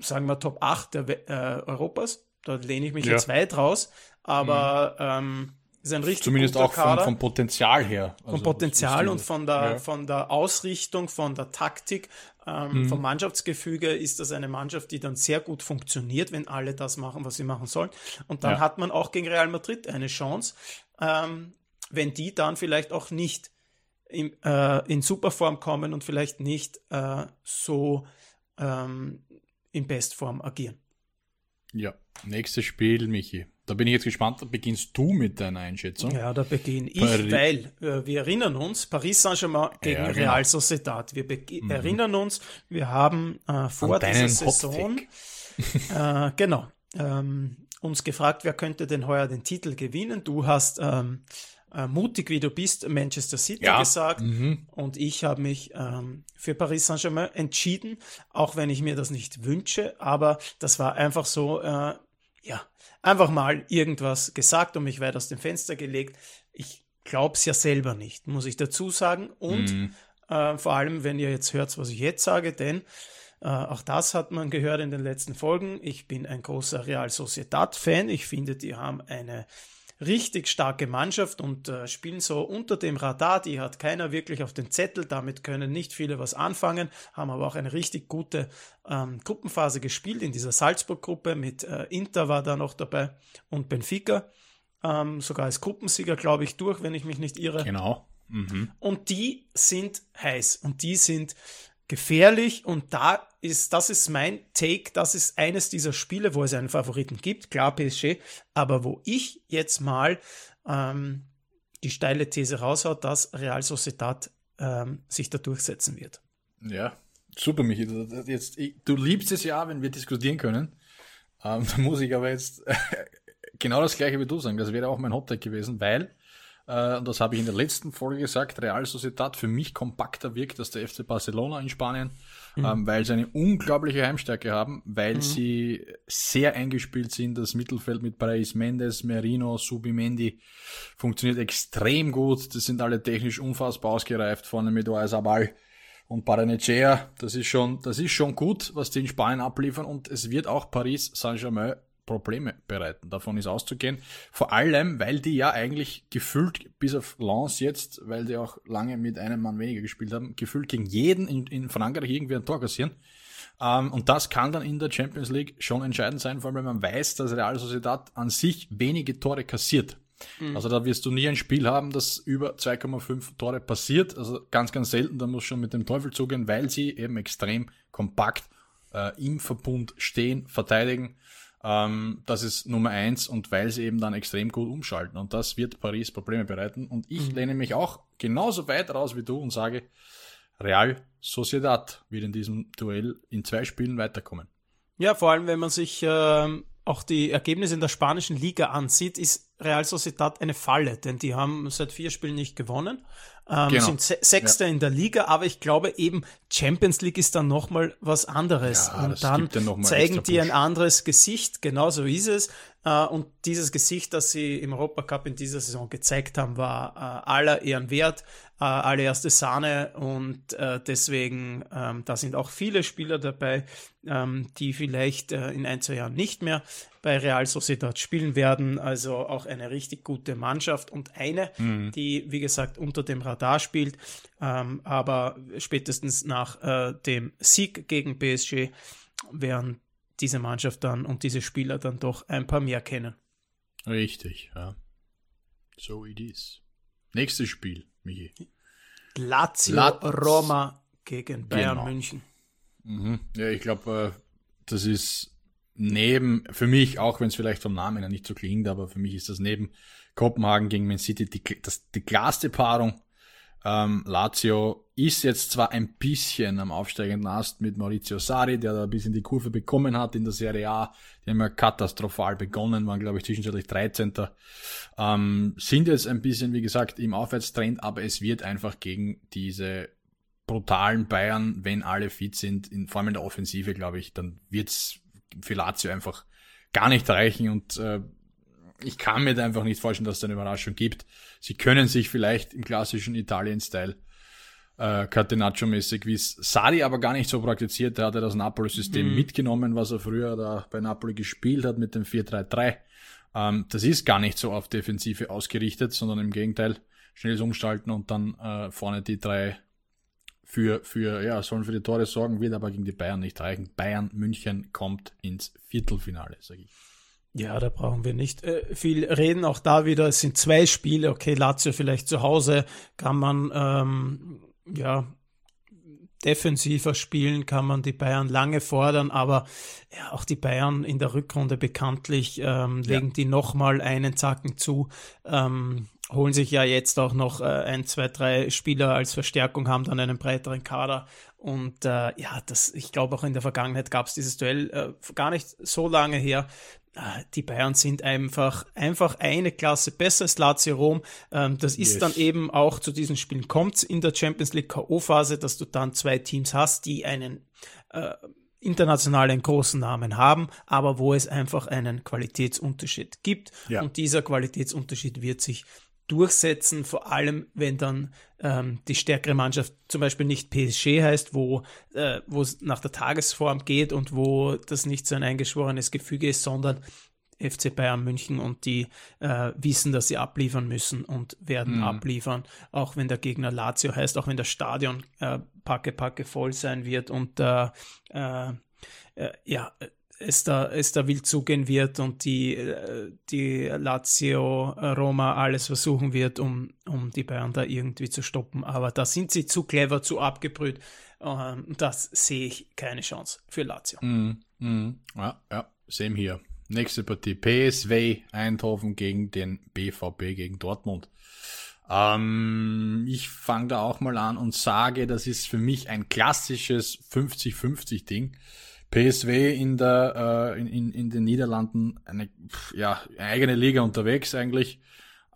sagen wir Top 8 der, äh, Europas. Da lehne ich mich ja. jetzt weit raus, aber mhm. ähm, ist ein richtig Zumindest auch vom, vom, Potenzial her. Also vom Potenzial und von der, ja. von der Ausrichtung, von der Taktik, ähm, mhm. vom Mannschaftsgefüge ist das eine Mannschaft, die dann sehr gut funktioniert, wenn alle das machen, was sie machen sollen. Und dann ja. hat man auch gegen Real Madrid eine Chance, ähm, wenn die dann vielleicht auch nicht in, äh, in Superform kommen und vielleicht nicht äh, so ähm, in Bestform agieren. Ja, nächstes Spiel, Michi. Da bin ich jetzt gespannt, da beginnst du mit deiner Einschätzung. Ja, da beginne ich, Pari weil äh, wir erinnern uns, Paris Saint-Germain gegen ja, genau. Real Sociedad. Wir mhm. erinnern uns, wir haben äh, vor dieser Saison [laughs] äh, genau ähm, uns gefragt, wer könnte denn heuer den Titel gewinnen. Du hast ähm, äh, mutig wie du bist Manchester City ja. gesagt mhm. und ich habe mich ähm, für Paris Saint-Germain entschieden, auch wenn ich mir das nicht wünsche, aber das war einfach so, äh, ja, einfach mal irgendwas gesagt und mich weit aus dem Fenster gelegt. Ich glaube es ja selber nicht, muss ich dazu sagen. Und mhm. äh, vor allem, wenn ihr jetzt hört, was ich jetzt sage, denn äh, auch das hat man gehört in den letzten Folgen. Ich bin ein großer Real Sociedad-Fan. Ich finde, die haben eine richtig starke Mannschaft und äh, spielen so unter dem Radar. Die hat keiner wirklich auf den Zettel. Damit können nicht viele was anfangen, haben aber auch eine richtig gute ähm, Gruppenphase gespielt in dieser Salzburg-Gruppe. Mit äh, Inter war da noch dabei und Benfica. Ähm, sogar als Gruppensieger, glaube ich, durch, wenn ich mich nicht irre. Genau. Mhm. Und die sind heiß und die sind gefährlich und da ist, das ist mein Take, das ist eines dieser Spiele, wo es einen Favoriten gibt, klar PSG, aber wo ich jetzt mal ähm, die steile These raushaut, dass Real Sociedad ähm, sich da durchsetzen wird. Ja, super, Michi. Jetzt, du liebst es ja, wenn wir diskutieren können. Ähm, da muss ich aber jetzt [laughs] genau das gleiche wie du sagen. Das wäre auch mein Hot gewesen, weil äh, und das habe ich in der letzten Folge gesagt, Real Sociedad für mich kompakter wirkt als der FC Barcelona in Spanien, mhm. ähm, weil sie eine unglaubliche Heimstärke haben, weil mhm. sie sehr eingespielt sind. Das Mittelfeld mit Pareis Mendes, Merino, Subimendi funktioniert extrem gut. Das sind alle technisch unfassbar ausgereift, vorne mit Oyarzabal und Baranechea. Das ist schon, das ist schon gut, was die in Spanien abliefern und es wird auch Paris Saint-Germain Probleme bereiten. Davon ist auszugehen. Vor allem, weil die ja eigentlich gefühlt, bis auf Lens jetzt, weil die auch lange mit einem Mann weniger gespielt haben, gefühlt gegen jeden in, in Frankreich irgendwie ein Tor kassieren. Ähm, und das kann dann in der Champions League schon entscheidend sein, vor allem wenn man weiß, dass Real Sociedad an sich wenige Tore kassiert. Mhm. Also da wirst du nie ein Spiel haben, das über 2,5 Tore passiert. Also ganz, ganz selten, da muss schon mit dem Teufel zugehen, weil sie eben extrem kompakt äh, im Verbund stehen, verteidigen. Ähm, das ist Nummer eins und weil sie eben dann extrem gut umschalten. Und das wird Paris Probleme bereiten. Und ich mhm. lehne mich auch genauso weit raus wie du und sage, Real Sociedad wird in diesem Duell in zwei Spielen weiterkommen. Ja, vor allem wenn man sich äh, auch die Ergebnisse in der spanischen Liga ansieht, ist Real Sociedad eine Falle, denn die haben seit vier Spielen nicht gewonnen, ähm, genau. sind Sechster ja. in der Liga, aber ich glaube eben Champions League ist dann nochmal was anderes ja, und dann zeigen die ein anderes Gesicht, genau so ist es. Äh, und dieses Gesicht, das sie im Europacup in dieser Saison gezeigt haben, war äh, aller Ehren wert, äh, allererste Sahne und äh, deswegen, ähm, da sind auch viele Spieler dabei, ähm, die vielleicht äh, in ein, zwei Jahren nicht mehr bei Real Sociedad spielen werden. Also auch eine richtig gute Mannschaft und eine, mhm. die, wie gesagt, unter dem Radar spielt, ähm, aber spätestens nach äh, dem Sieg gegen PSG werden diese Mannschaft dann und diese Spieler dann doch ein paar mehr kennen. Richtig, ja. So it is. Nächstes Spiel, Michi. Lazio Laz Roma gegen Bayern genau. München. Mhm. Ja, ich glaube, äh, das ist neben, für mich, auch wenn es vielleicht vom Namen her nicht so klingt, aber für mich ist das neben Kopenhagen gegen Man City die, das, die klarste Paarung. Ähm, Lazio ist jetzt zwar ein bisschen am aufsteigenden Ast mit Maurizio Sari, der da ein bisschen die Kurve bekommen hat in der Serie A. Die haben ja katastrophal begonnen, waren glaube ich zwischenzeitlich 13. Ähm, sind jetzt ein bisschen, wie gesagt, im Aufwärtstrend, aber es wird einfach gegen diese brutalen Bayern, wenn alle fit sind, in, vor allem in der Offensive, glaube ich, dann wird's für Lazio einfach gar nicht reichen und äh, ich kann mir da einfach nicht vorstellen, dass es eine Überraschung gibt. Sie können sich vielleicht im klassischen Italien-Style äh, Catenaccio-mäßig, wie es Sari aber gar nicht so praktiziert. Er hatte das Napoli-System mhm. mitgenommen, was er früher da bei Napoli gespielt hat mit dem 4-3-3. Ähm, das ist gar nicht so auf Defensive ausgerichtet, sondern im Gegenteil, schnelles Umstalten und dann äh, vorne die drei für, für, ja, sollen für die Tore sorgen, wird aber gegen die Bayern nicht reichen. Bayern München kommt ins Viertelfinale, sage ich. Ja, da brauchen wir nicht äh, viel reden. Auch da wieder, es sind zwei Spiele. Okay, Lazio vielleicht zu Hause kann man ähm, ja defensiver spielen, kann man die Bayern lange fordern, aber ja, auch die Bayern in der Rückrunde bekanntlich ähm, legen ja. die nochmal einen Zacken zu. Ähm, holen sich ja jetzt auch noch äh, ein, zwei, drei Spieler als Verstärkung, haben dann einen breiteren Kader. Und äh, ja, das, ich glaube auch in der Vergangenheit gab es dieses Duell äh, gar nicht so lange her. Äh, die Bayern sind einfach, einfach eine Klasse besser als Lazio Rom. Ähm, das ist yes. dann eben auch zu diesen Spielen kommt in der Champions League K.O.-Phase, dass du dann zwei Teams hast, die einen äh, internationalen großen Namen haben, aber wo es einfach einen Qualitätsunterschied gibt. Ja. Und dieser Qualitätsunterschied wird sich durchsetzen, vor allem wenn dann ähm, die stärkere Mannschaft zum Beispiel nicht PSG heißt, wo äh, wo es nach der Tagesform geht und wo das nicht so ein eingeschworenes Gefüge ist, sondern FC Bayern München und die äh, wissen, dass sie abliefern müssen und werden mhm. abliefern, auch wenn der Gegner Lazio heißt, auch wenn das Stadion äh, packe packe voll sein wird und äh, äh, äh ja es da, es da wild zugehen wird und die, äh, die Lazio Roma alles versuchen wird, um, um die Bayern da irgendwie zu stoppen. Aber da sind sie zu clever, zu abgebrüht. Ähm, das sehe ich keine Chance für Lazio. Mm, mm, ja, ja, same hier. Nächste Partie. PSW Eindhoven gegen den BVB gegen Dortmund. Ähm, ich fange da auch mal an und sage, das ist für mich ein klassisches 50-50 Ding. PSW in der äh, in, in, in den Niederlanden eine ja eigene Liga unterwegs eigentlich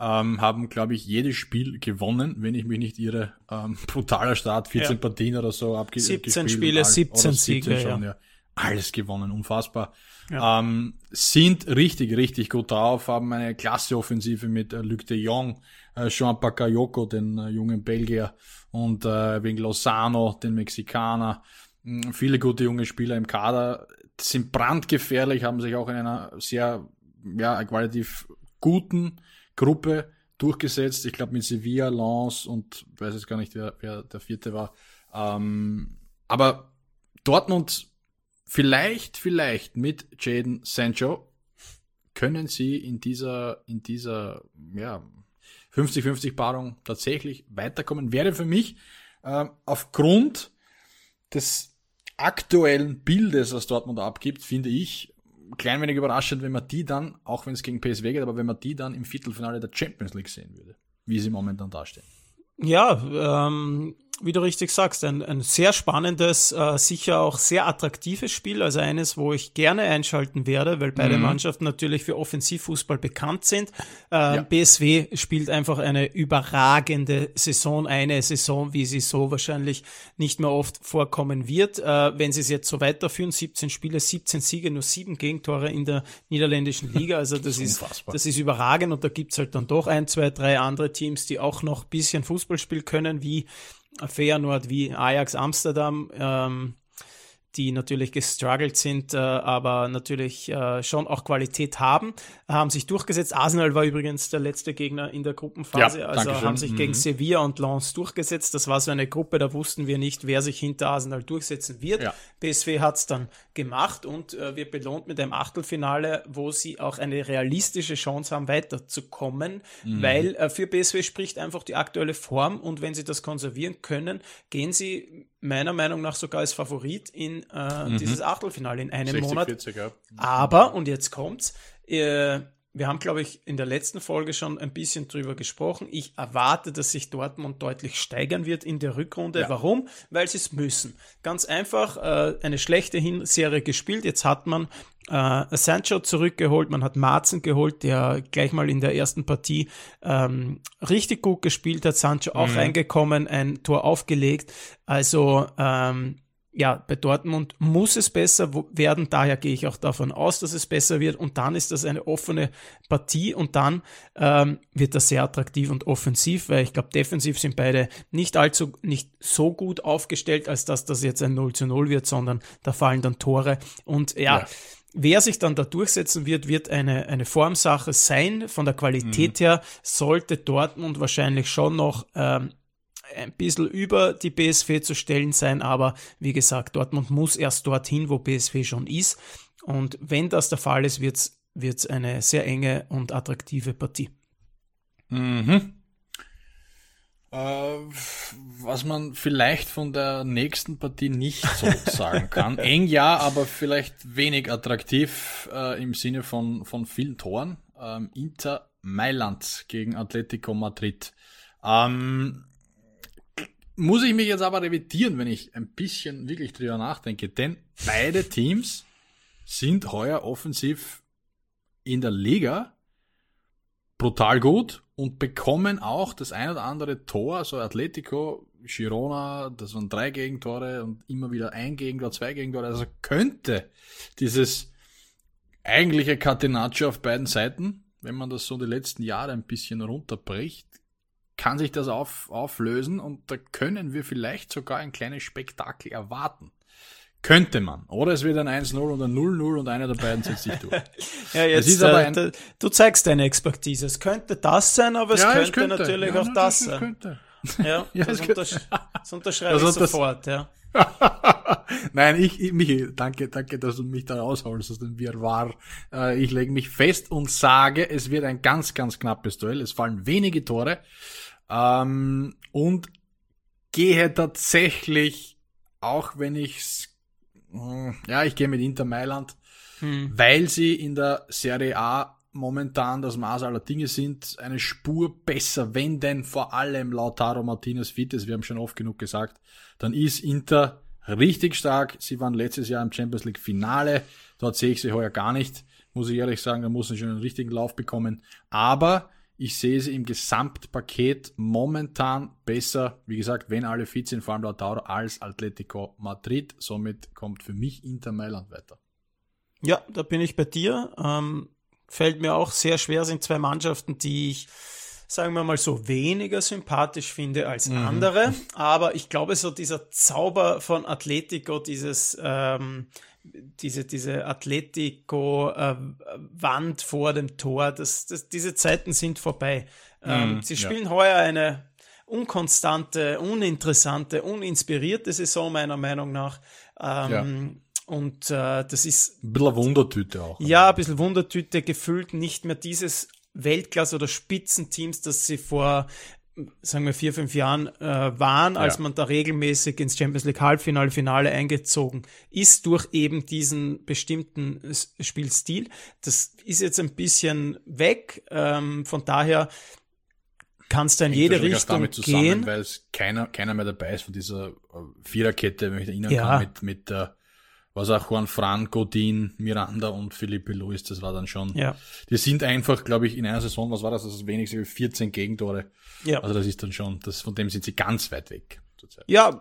ähm, haben glaube ich jedes Spiel gewonnen, wenn ich mich nicht irre. Ähm, brutaler Start, 14 ja. Partien oder so abgespielt. 17 Spiele, 17 Siege, schon, ja. ja. Alles gewonnen, unfassbar. Ja. Ähm, sind richtig, richtig gut drauf, haben eine klasse Offensive mit äh, Luc de Jong, äh, Jean Bakayoko, den äh, jungen Belgier, und äh, wegen Lozano, den Mexikaner. Viele gute junge Spieler im Kader. sind brandgefährlich, haben sich auch in einer sehr ja, qualitativ guten Gruppe durchgesetzt. Ich glaube mit Sevilla, Lens und weiß jetzt gar nicht, wer, wer der vierte war. Ähm, aber Dortmund vielleicht, vielleicht mit Jaden Sancho können sie in dieser, in dieser, ja, 50-50 Paarung tatsächlich weiterkommen. Wäre für mich äh, aufgrund des aktuellen Bildes, was Dortmund abgibt, finde ich klein wenig überraschend, wenn man die dann, auch wenn es gegen PSV geht, aber wenn man die dann im Viertelfinale der Champions League sehen würde, wie sie momentan dastehen. Ja, ähm, wie du richtig sagst, ein, ein sehr spannendes, äh, sicher auch sehr attraktives Spiel, also eines, wo ich gerne einschalten werde, weil beide mhm. Mannschaften natürlich für Offensivfußball bekannt sind. Äh, ja. BSW spielt einfach eine überragende Saison, eine Saison, wie sie so wahrscheinlich nicht mehr oft vorkommen wird. Äh, wenn sie es jetzt so weiterführen, 17 Spiele, 17 Siege, nur sieben Gegentore in der niederländischen Liga, also [laughs] das, das ist, das ist überragend und da gibt's halt dann doch ein, zwei, drei andere Teams, die auch noch bisschen Fußball spielen können, wie Feyenoord wie Ajax Amsterdam, ähm, die natürlich gestruggelt sind, äh, aber natürlich äh, schon auch Qualität haben, haben sich durchgesetzt. Arsenal war übrigens der letzte Gegner in der Gruppenphase, ja, also haben sich mhm. gegen Sevilla und Lens durchgesetzt. Das war so eine Gruppe, da wussten wir nicht, wer sich hinter Arsenal durchsetzen wird. Ja. PSV hat es dann gemacht und äh, wird belohnt mit einem Achtelfinale, wo sie auch eine realistische Chance haben, weiterzukommen, mhm. weil äh, für PSV spricht einfach die aktuelle Form und wenn sie das konservieren können, gehen sie meiner Meinung nach sogar als Favorit in äh, mhm. dieses Achtelfinale in einem 60, Monat. 40, ja. Aber, und jetzt kommt's, äh, wir haben, glaube ich, in der letzten Folge schon ein bisschen drüber gesprochen. Ich erwarte, dass sich Dortmund deutlich steigern wird in der Rückrunde. Ja. Warum? Weil sie es müssen. Ganz einfach, äh, eine schlechte Hinserie gespielt. Jetzt hat man äh, Sancho zurückgeholt, man hat Marzen geholt, der gleich mal in der ersten Partie ähm, richtig gut gespielt hat. Sancho auch mhm. reingekommen, ein Tor aufgelegt. Also ähm, ja, bei Dortmund muss es besser werden. Daher gehe ich auch davon aus, dass es besser wird. Und dann ist das eine offene Partie und dann ähm, wird das sehr attraktiv und offensiv, weil ich glaube, defensiv sind beide nicht allzu, nicht so gut aufgestellt, als dass das jetzt ein 0 zu 0 wird, sondern da fallen dann Tore. Und ja. ja. Wer sich dann da durchsetzen wird, wird eine, eine Formsache sein. Von der Qualität mhm. her sollte Dortmund wahrscheinlich schon noch ähm, ein bisschen über die BSW zu stellen sein, aber wie gesagt, Dortmund muss erst dorthin, wo BSW schon ist. Und wenn das der Fall ist, wird es eine sehr enge und attraktive Partie. Mhm. Äh, was man vielleicht von der nächsten Partie nicht so sagen [laughs] kann. Eng ja, aber vielleicht wenig attraktiv äh, im Sinne von, von vielen Toren. Ähm, Inter Mailand gegen Atletico Madrid. Ähm, muss ich mich jetzt aber revidieren, wenn ich ein bisschen wirklich drüber nachdenke, denn beide Teams sind heuer offensiv in der Liga brutal gut und bekommen auch das ein oder andere Tor, so Atletico, Girona, das waren drei Gegentore und immer wieder ein Gegentor, zwei Gegentore, also könnte dieses eigentliche Catenaccio auf beiden Seiten, wenn man das so die letzten Jahre ein bisschen runterbricht, kann sich das auf, auflösen und da können wir vielleicht sogar ein kleines Spektakel erwarten. Könnte man. Oder es wird ein 1-0 und ein 0-0 und einer der beiden setzt sich durch. [laughs] ja, jetzt, äh, ein, du zeigst deine Expertise. Es könnte das sein, aber es, ja, könnte, es könnte, natürlich ja, auch das, sein. [laughs] Ja, ja das, untersch das unterschreibe also ich sofort, ja. [laughs] Nein, ich, ich, Michi, danke, danke, dass du mich da rausholst aus dem Wirrwarr. Äh, ich lege mich fest und sage, es wird ein ganz, ganz knappes Duell. Es fallen wenige Tore. Ähm, und gehe tatsächlich, auch wenn ich's, hm, ja, ich gehe mit Inter Mailand, hm. weil sie in der Serie A momentan das Maß aller Dinge sind, eine Spur besser, wenn denn vor allem Lautaro Martinez fit ist, wir haben schon oft genug gesagt, dann ist Inter richtig stark. Sie waren letztes Jahr im Champions League Finale, dort sehe ich sie heuer gar nicht, muss ich ehrlich sagen, da muss sie schon einen richtigen Lauf bekommen. Aber ich sehe sie im Gesamtpaket momentan besser, wie gesagt, wenn alle fit sind, vor allem Lautaro, als Atletico Madrid. Somit kommt für mich Inter Mailand weiter. Ja, da bin ich bei dir. Ähm, fällt mir auch sehr schwer, sind zwei Mannschaften, die ich, sagen wir mal so, weniger sympathisch finde als mhm. andere. Aber ich glaube, so dieser Zauber von Atletico, dieses ähm, diese, diese Atletico-Wand vor dem Tor, das, das, diese Zeiten sind vorbei. Mm, sie spielen ja. heuer eine unkonstante, uninteressante, uninspirierte Saison, meiner Meinung nach. Ähm, ja. Und äh, das ist. Ein bisschen Wundertüte auch. Ja, ein bisschen Wundertüte, gefühlt nicht mehr dieses Weltklasse- oder Spitzenteams, das sie vor sagen wir vier, fünf Jahren äh, waren, als ja. man da regelmäßig ins Champions League Halbfinale, Finale eingezogen ist durch eben diesen bestimmten Spielstil. Das ist jetzt ein bisschen weg. Ähm, von daher kannst du in jede Richtung damit zusammen, gehen. Weil es keiner, keiner mehr dabei ist von dieser äh, Viererkette, wenn ich erinnern ja. kann, mit, mit der was auch Juan Fran, Godin, Miranda und Felipe Luis, das war dann schon. Ja. Die sind einfach, glaube ich, in einer Saison, was war das? Das ist wenigstens 14 Gegentore. Ja. Also das ist dann schon, das, von dem sind sie ganz weit weg. Zurzeit. Ja,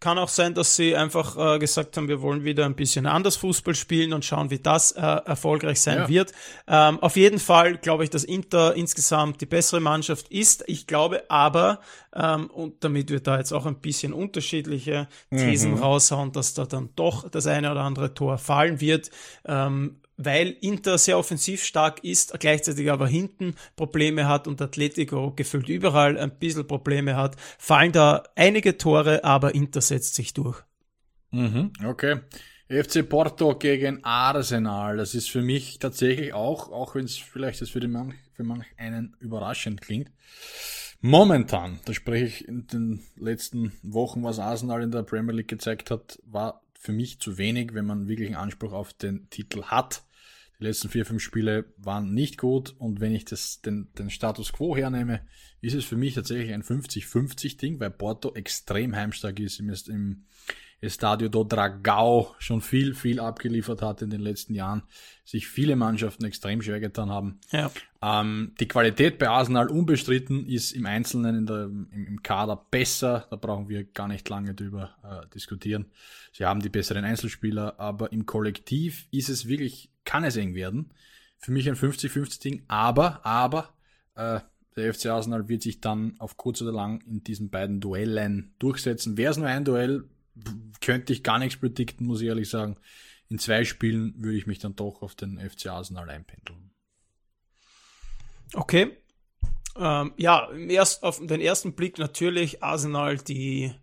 kann auch sein, dass sie einfach äh, gesagt haben, wir wollen wieder ein bisschen anders Fußball spielen und schauen, wie das äh, erfolgreich sein ja. wird. Ähm, auf jeden Fall glaube ich, dass Inter insgesamt die bessere Mannschaft ist. Ich glaube aber, ähm, und damit wir da jetzt auch ein bisschen unterschiedliche Thesen mhm. raushauen, dass da dann doch das eine oder andere Tor fallen wird. Ähm, weil Inter sehr offensiv stark ist, gleichzeitig aber hinten Probleme hat und Atletico gefühlt überall ein bisschen Probleme hat, fallen da einige Tore, aber Inter setzt sich durch. Mhm, okay. FC Porto gegen Arsenal, das ist für mich tatsächlich auch, auch wenn es vielleicht für, den manch, für manch einen überraschend klingt, momentan, da spreche ich in den letzten Wochen, was Arsenal in der Premier League gezeigt hat, war für mich zu wenig, wenn man wirklich einen Anspruch auf den Titel hat. Die letzten vier, fünf Spiele waren nicht gut und wenn ich das, den, den Status quo hernehme, ist es für mich tatsächlich ein 50-50-Ding, weil Porto extrem heimstark ist im, im Estadio do Dragao schon viel, viel abgeliefert hat in den letzten Jahren, sich viele Mannschaften extrem schwer getan haben. Ja. Ähm, die Qualität bei Arsenal unbestritten ist im Einzelnen in der, im, im Kader besser, da brauchen wir gar nicht lange drüber äh, diskutieren. Sie haben die besseren Einzelspieler, aber im Kollektiv ist es wirklich, kann es eng werden. Für mich ein 50-50-Ding, aber, aber, äh, der FC Arsenal wird sich dann auf kurz oder lang in diesen beiden Duellen durchsetzen. Wäre es nur ein Duell, könnte ich gar nichts predikten, muss ich ehrlich sagen. In zwei Spielen würde ich mich dann doch auf den FC Arsenal einpendeln. Okay. Ähm, ja, erst, auf den ersten Blick natürlich Arsenal die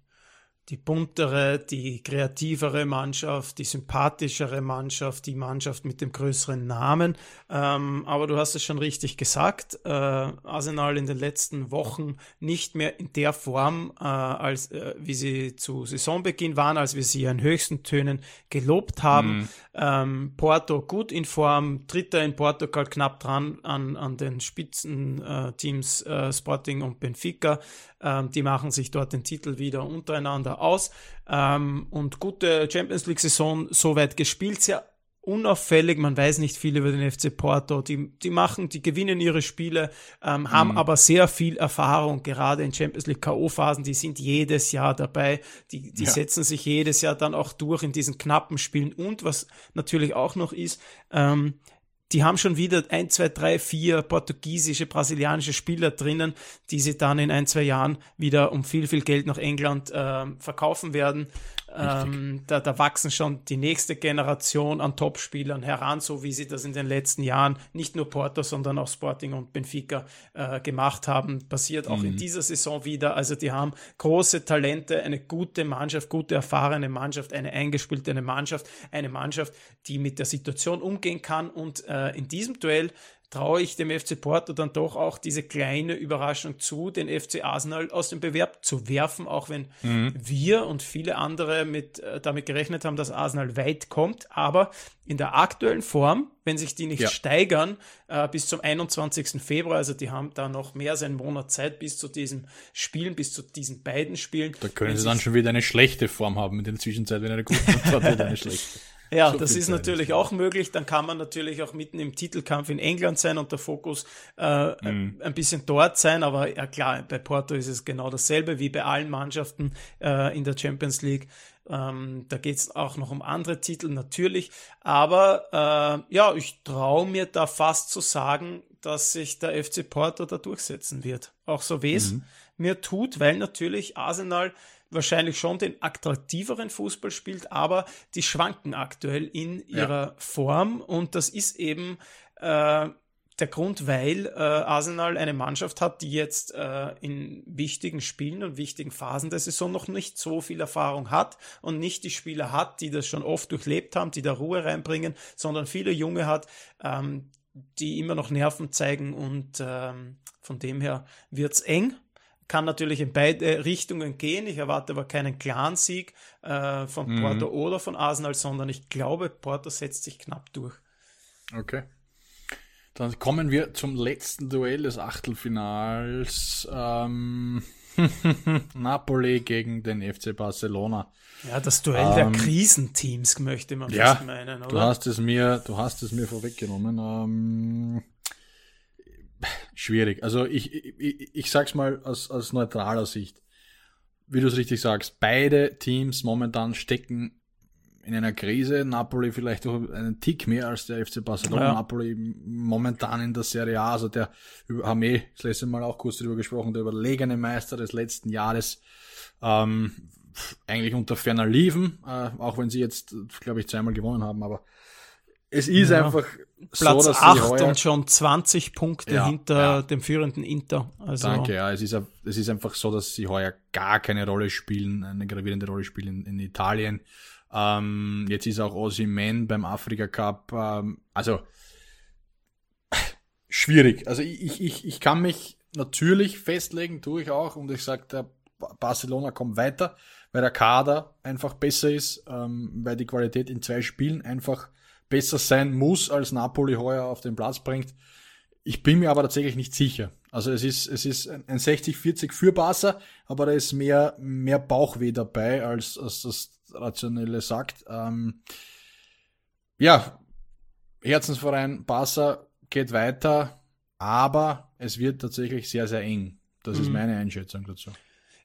die buntere, die kreativere Mannschaft, die sympathischere Mannschaft, die Mannschaft mit dem größeren Namen. Ähm, aber du hast es schon richtig gesagt, äh, Arsenal in den letzten Wochen nicht mehr in der Form, äh, als äh, wie sie zu Saisonbeginn waren, als wir sie in höchsten Tönen gelobt haben. Mhm. Ähm, Porto gut in Form, Dritter in Portugal knapp dran an, an den Spitzenteams äh, Sporting und Benfica. Ähm, die machen sich dort den Titel wieder untereinander aus. Ähm, und gute Champions League-Saison soweit gespielt, sehr unauffällig, man weiß nicht viel über den FC Porto. Die, die machen, die gewinnen ihre Spiele, ähm, haben mhm. aber sehr viel Erfahrung, gerade in Champions League K.O.-Phasen, die sind jedes Jahr dabei, die, die ja. setzen sich jedes Jahr dann auch durch in diesen knappen Spielen. Und was natürlich auch noch ist, ähm, die haben schon wieder ein, zwei, drei, vier portugiesische, brasilianische Spieler drinnen, die sie dann in ein, zwei Jahren wieder um viel, viel Geld nach England äh, verkaufen werden. Ähm, da, da wachsen schon die nächste Generation an Topspielern heran, so wie sie das in den letzten Jahren nicht nur Porto, sondern auch Sporting und Benfica äh, gemacht haben. Passiert auch mhm. in dieser Saison wieder. Also die haben große Talente, eine gute Mannschaft, gute erfahrene Mannschaft, eine eingespielte eine Mannschaft, eine Mannschaft, die mit der Situation umgehen kann. Und äh, in diesem Duell traue ich dem FC Porto dann doch auch diese kleine Überraschung zu, den FC Arsenal aus dem Bewerb zu werfen, auch wenn mhm. wir und viele andere mit, äh, damit gerechnet haben, dass Arsenal weit kommt. Aber in der aktuellen Form, wenn sich die nicht ja. steigern, äh, bis zum 21. Februar, also die haben da noch mehr als einen Monat Zeit bis zu diesen Spielen, bis zu diesen beiden Spielen. Da können sie dann schon wieder eine schlechte Form haben in der Zwischenzeit, wenn eine gute Form hat, eine schlechte. Ja, so das ist natürlich auch möglich. Dann kann man natürlich auch mitten im Titelkampf in England sein und der Fokus äh, mhm. ein bisschen dort sein. Aber ja klar, bei Porto ist es genau dasselbe wie bei allen Mannschaften äh, in der Champions League. Ähm, da geht es auch noch um andere Titel natürlich. Aber äh, ja, ich traue mir da fast zu sagen, dass sich der FC Porto da durchsetzen wird. Auch so weh es mhm. mir tut, weil natürlich Arsenal wahrscheinlich schon den attraktiveren Fußball spielt, aber die schwanken aktuell in ihrer ja. Form und das ist eben äh, der Grund, weil äh, Arsenal eine Mannschaft hat, die jetzt äh, in wichtigen Spielen und wichtigen Phasen der Saison noch nicht so viel Erfahrung hat und nicht die Spieler hat, die das schon oft durchlebt haben, die da Ruhe reinbringen, sondern viele Junge hat, ähm, die immer noch Nerven zeigen und ähm, von dem her wird's eng. Kann natürlich in beide Richtungen gehen. Ich erwarte aber keinen klaren Sieg äh, von mhm. Porto oder von Arsenal, sondern ich glaube, Porto setzt sich knapp durch. Okay. Dann kommen wir zum letzten Duell des Achtelfinals. Ähm, [laughs] Napoli gegen den FC Barcelona. Ja, das Duell ähm, der Krisenteams möchte man ja, meinen, oder? Du hast es mir, du hast es mir vorweggenommen. Ähm, schwierig. Also ich, ich, ich sag's mal aus, aus neutraler Sicht. Wie du es richtig sagst, beide Teams momentan stecken in einer Krise. Napoli vielleicht auch einen Tick mehr als der FC Barcelona. Ja. Napoli momentan in der Serie A, also der haben eh das letzte Mal auch kurz darüber gesprochen, der überlegene Meister des letzten Jahres. Ähm, eigentlich unter ferner liefen, äh, auch wenn sie jetzt, glaube ich, zweimal gewonnen haben, aber es ist ja. einfach Platz so, dass 8 heuer, und schon 20 Punkte ja, hinter ja. dem führenden Inter. Also Danke, ja. Es ist, es ist einfach so, dass sie heuer gar keine Rolle spielen, eine gravierende Rolle spielen in, in Italien. Ähm, jetzt ist auch Man beim Afrika Cup. Ähm, also schwierig. Also ich, ich, ich kann mich natürlich festlegen, tue ich auch, und ich sage, der Barcelona kommt weiter, weil der Kader einfach besser ist, ähm, weil die Qualität in zwei Spielen einfach besser sein muss, als Napoli heuer auf den Platz bringt. Ich bin mir aber tatsächlich nicht sicher. Also es ist, es ist ein 60-40 für Barca, aber da ist mehr, mehr Bauchweh dabei, als, als das Rationelle sagt. Ähm, ja, Herzensverein Barca geht weiter, aber es wird tatsächlich sehr, sehr eng. Das mhm. ist meine Einschätzung dazu.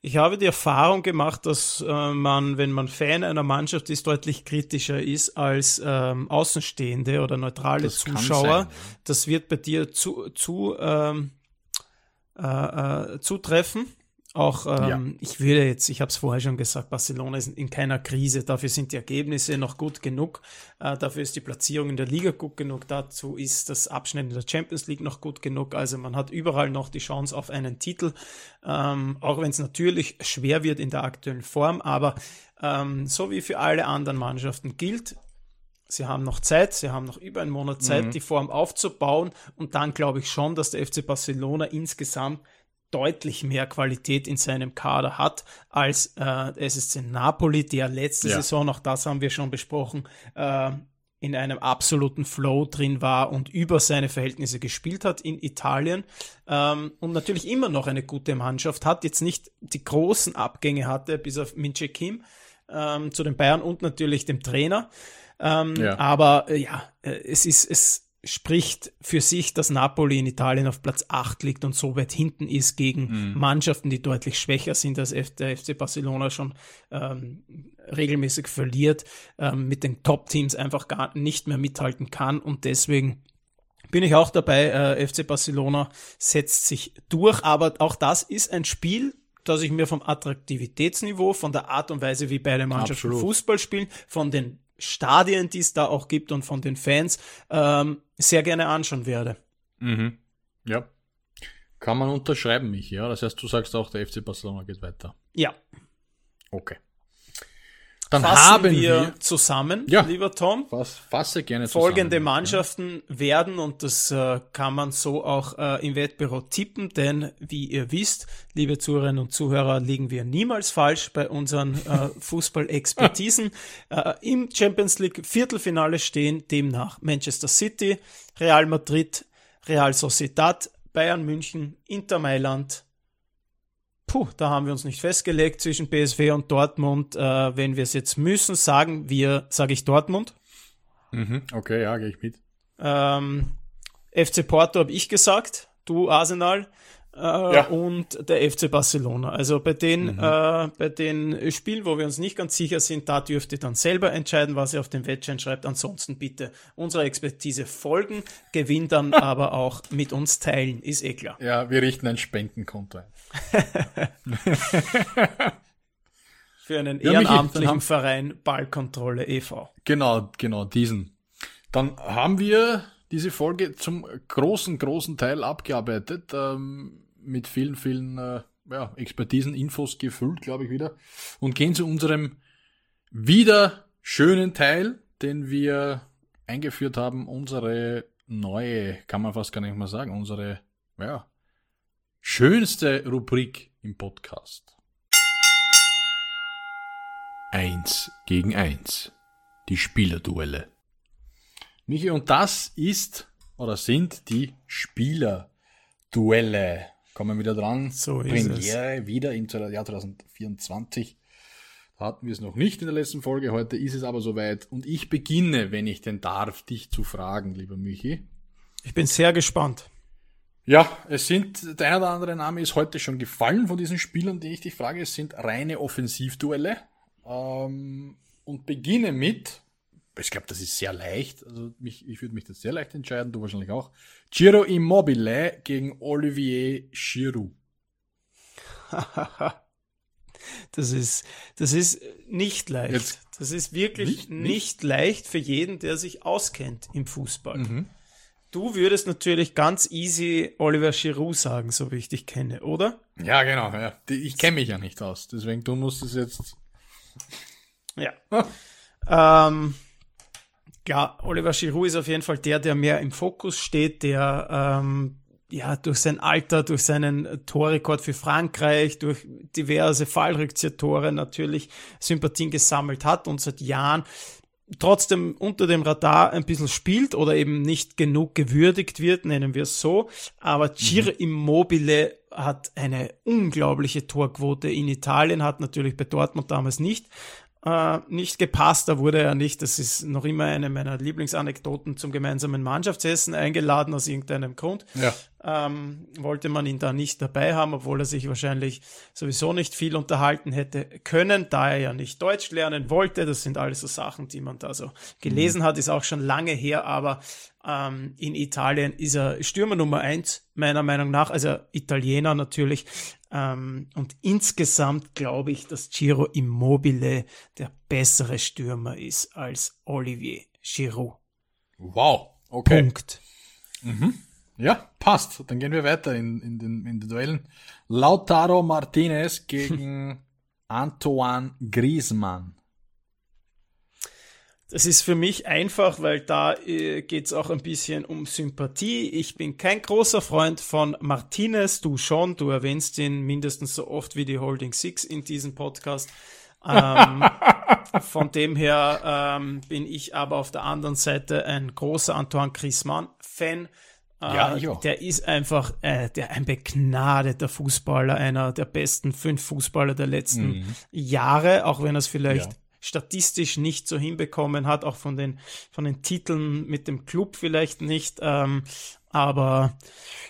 Ich habe die Erfahrung gemacht, dass äh, man, wenn man Fan einer Mannschaft ist, deutlich kritischer ist als ähm, Außenstehende oder neutrale das Zuschauer. Sein, ja. Das wird bei dir zu, zu ähm, äh, äh, zutreffen. Auch ähm, ja. ich würde jetzt, ich habe es vorher schon gesagt, Barcelona ist in keiner Krise. Dafür sind die Ergebnisse noch gut genug. Äh, dafür ist die Platzierung in der Liga gut genug. Dazu ist das Abschneiden in der Champions League noch gut genug. Also man hat überall noch die Chance auf einen Titel, ähm, auch wenn es natürlich schwer wird in der aktuellen Form. Aber ähm, so wie für alle anderen Mannschaften gilt, Sie haben noch Zeit, sie haben noch über einen Monat Zeit, mhm. die Form aufzubauen. Und dann glaube ich schon, dass der FC Barcelona insgesamt deutlich mehr Qualität in seinem Kader hat als äh, SSC Napoli, der letzte ja. Saison, auch das haben wir schon besprochen, äh, in einem absoluten Flow drin war und über seine Verhältnisse gespielt hat in Italien ähm, und natürlich immer noch eine gute Mannschaft hat, jetzt nicht die großen Abgänge hatte, bis auf Minche Kim ähm, zu den Bayern und natürlich dem Trainer. Ähm, ja. Aber äh, ja, äh, es ist, es, spricht für sich, dass Napoli in Italien auf Platz 8 liegt und so weit hinten ist gegen mhm. Mannschaften, die deutlich schwächer sind als der FC Barcelona schon ähm, regelmäßig verliert, ähm, mit den Top-Teams einfach gar nicht mehr mithalten kann und deswegen bin ich auch dabei, äh, FC Barcelona setzt sich durch, aber auch das ist ein Spiel, das ich mir vom Attraktivitätsniveau, von der Art und Weise, wie beide Mannschaften Absolut. Fußball spielen, von den Stadien, die es da auch gibt und von den Fans ähm, sehr gerne anschauen werde. Mhm. Ja. Kann man unterschreiben, mich, ja? Das heißt, du sagst auch, der FC Barcelona geht weiter. Ja. Okay. Dann Fassen haben wir, wir zusammen, ja, lieber Tom. Fass, fasse gerne zusammen. Folgende Mannschaften ja. werden, und das äh, kann man so auch äh, im Wettbüro tippen, denn wie ihr wisst, liebe Zuhörerinnen und Zuhörer, liegen wir niemals falsch bei unseren äh, [laughs] Fußball-Expertisen. [laughs] äh, Im Champions League Viertelfinale stehen demnach Manchester City, Real Madrid, Real Sociedad, Bayern München, Inter Mailand, Puh, da haben wir uns nicht festgelegt zwischen BSW und Dortmund. Äh, wenn wir es jetzt müssen, sagen wir, sage ich Dortmund. Mhm, okay, ja, gehe ich mit. Ähm, FC Porto habe ich gesagt, du Arsenal äh, ja. und der FC Barcelona. Also bei den, mhm. äh, bei den Spielen, wo wir uns nicht ganz sicher sind, da dürft ihr dann selber entscheiden, was ihr auf dem Wettschein schreibt. Ansonsten bitte unserer Expertise folgen, Gewinn dann [laughs] aber auch mit uns teilen, ist eh klar. Ja, wir richten ein Spendenkonto ein. [laughs] Für einen [laughs] ja, ehrenamtlichen Michi, Verein Ballkontrolle e.V. Genau, genau, diesen. Dann haben wir diese Folge zum großen, großen Teil abgearbeitet, ähm, mit vielen, vielen äh, ja, Expertisen, Infos gefüllt, glaube ich, wieder. Und gehen zu unserem wieder schönen Teil, den wir eingeführt haben, unsere neue, kann man fast gar nicht mehr sagen, unsere, ja, schönste Rubrik im Podcast. Eins gegen eins. Die Spielerduelle. Michi, und das ist oder sind die Spielerduelle. Kommen wir wieder dran. So ist Premiere es. wieder im Jahr 2024. Da hatten wir es noch nicht in der letzten Folge. Heute ist es aber soweit. Und ich beginne, wenn ich denn darf, dich zu fragen, lieber Michi. Ich bin sehr gespannt. Ja, es sind, der eine oder andere Name ist heute schon gefallen von diesen Spielern, die ich dich frage. Es sind reine Offensivduelle. Ähm, und beginne mit, ich glaube, das ist sehr leicht. Also mich, ich würde mich das sehr leicht entscheiden, du wahrscheinlich auch. Giro Immobile gegen Olivier Giroud. [laughs] Das ist, das ist nicht leicht. Jetzt das ist wirklich nicht, nicht? nicht, leicht für jeden, der sich auskennt im Fußball. Mhm. Du würdest natürlich ganz easy Oliver Giroud sagen, so wie ich dich kenne, oder? Ja, genau. Ja. Ich kenne mich ja nicht aus, deswegen du musst es jetzt. Ja. [laughs] ähm, klar, Oliver Giroud ist auf jeden Fall der, der mehr im Fokus steht, der ähm, ja, durch sein Alter, durch seinen Torrekord für Frankreich, durch diverse Fallrückzieher-Tore natürlich Sympathien gesammelt hat und seit Jahren trotzdem unter dem Radar ein bisschen spielt oder eben nicht genug gewürdigt wird, nennen wir es so. Aber Ciro mhm. Immobile hat eine unglaubliche Torquote in Italien, hat natürlich bei Dortmund damals nicht äh, nicht gepasst. Da wurde er nicht, das ist noch immer eine meiner Lieblingsanekdoten zum gemeinsamen Mannschaftsessen eingeladen aus irgendeinem Grund. Ja. Ähm, wollte man ihn da nicht dabei haben, obwohl er sich wahrscheinlich sowieso nicht viel unterhalten hätte können, da er ja nicht Deutsch lernen wollte. Das sind alles so Sachen, die man da so gelesen mhm. hat, ist auch schon lange her, aber ähm, in Italien ist er Stürmer Nummer eins, meiner Meinung nach, also Italiener natürlich. Ähm, und insgesamt glaube ich, dass Giro Immobile der bessere Stürmer ist als Olivier Giroud. Wow, okay. Punkt. Mhm. Ja, passt. Dann gehen wir weiter in, in, den, in den Duellen. Lautaro Martinez gegen [laughs] Antoine Griezmann. Das ist für mich einfach, weil da äh, geht es auch ein bisschen um Sympathie. Ich bin kein großer Freund von Martinez, du schon, du erwähnst ihn mindestens so oft wie die Holding Six in diesem Podcast. ähm, [laughs] von dem her ähm, bin ich aber auf der anderen Seite ein großer Antoine Griezmann-Fan. Äh, ja, ich auch. Der ist einfach äh, der ein begnadeter Fußballer, einer der besten fünf Fußballer der letzten mhm. Jahre, auch wenn er es vielleicht ja statistisch nicht so hinbekommen hat, auch von den, von den Titeln mit dem Club vielleicht nicht. Ähm, aber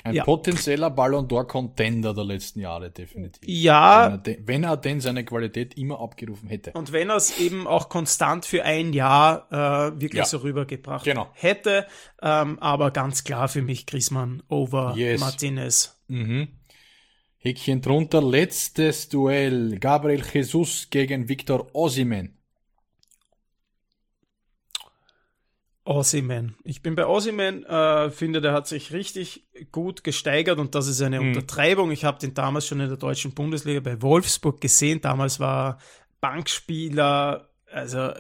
ein ja. potenzieller Ballon d'Or Contender der letzten Jahre definitiv. Ja, wenn er, de, wenn er, denn seine Qualität immer abgerufen hätte. Und wenn er es eben auch konstant für ein Jahr äh, wirklich ja. so rübergebracht genau. hätte, ähm, aber ganz klar für mich Griezmann over yes. Martinez. Mhm. Häkchen drunter, letztes Duell. Gabriel Jesus gegen Victor Osimen. Ossiman. Ich bin bei Ossiman, äh, finde, der hat sich richtig gut gesteigert und das ist eine mhm. Untertreibung. Ich habe den damals schon in der deutschen Bundesliga bei Wolfsburg gesehen. Damals war Bankspieler, also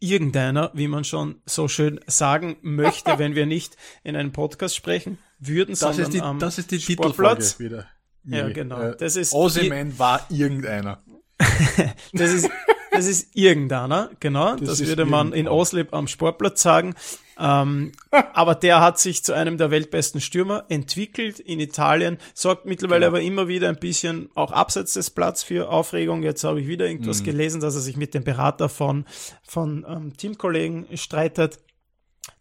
irgendeiner, wie man schon so schön sagen möchte, [laughs] wenn wir nicht in einem Podcast sprechen würden, das sondern ist die, am Das ist die Sportplatz. wieder. Ja, genau. Äh, das ist Ossiman war irgendeiner. [laughs] das ist [laughs] das ist irgendeiner, genau. Das, das würde man in Oslip am Sportplatz sagen. Ähm, aber der hat sich zu einem der weltbesten Stürmer entwickelt in Italien, sorgt mittlerweile genau. aber immer wieder ein bisschen auch abseits des Platz für Aufregung. Jetzt habe ich wieder irgendwas mhm. gelesen, dass er sich mit dem Berater von, von ähm, Teamkollegen streitet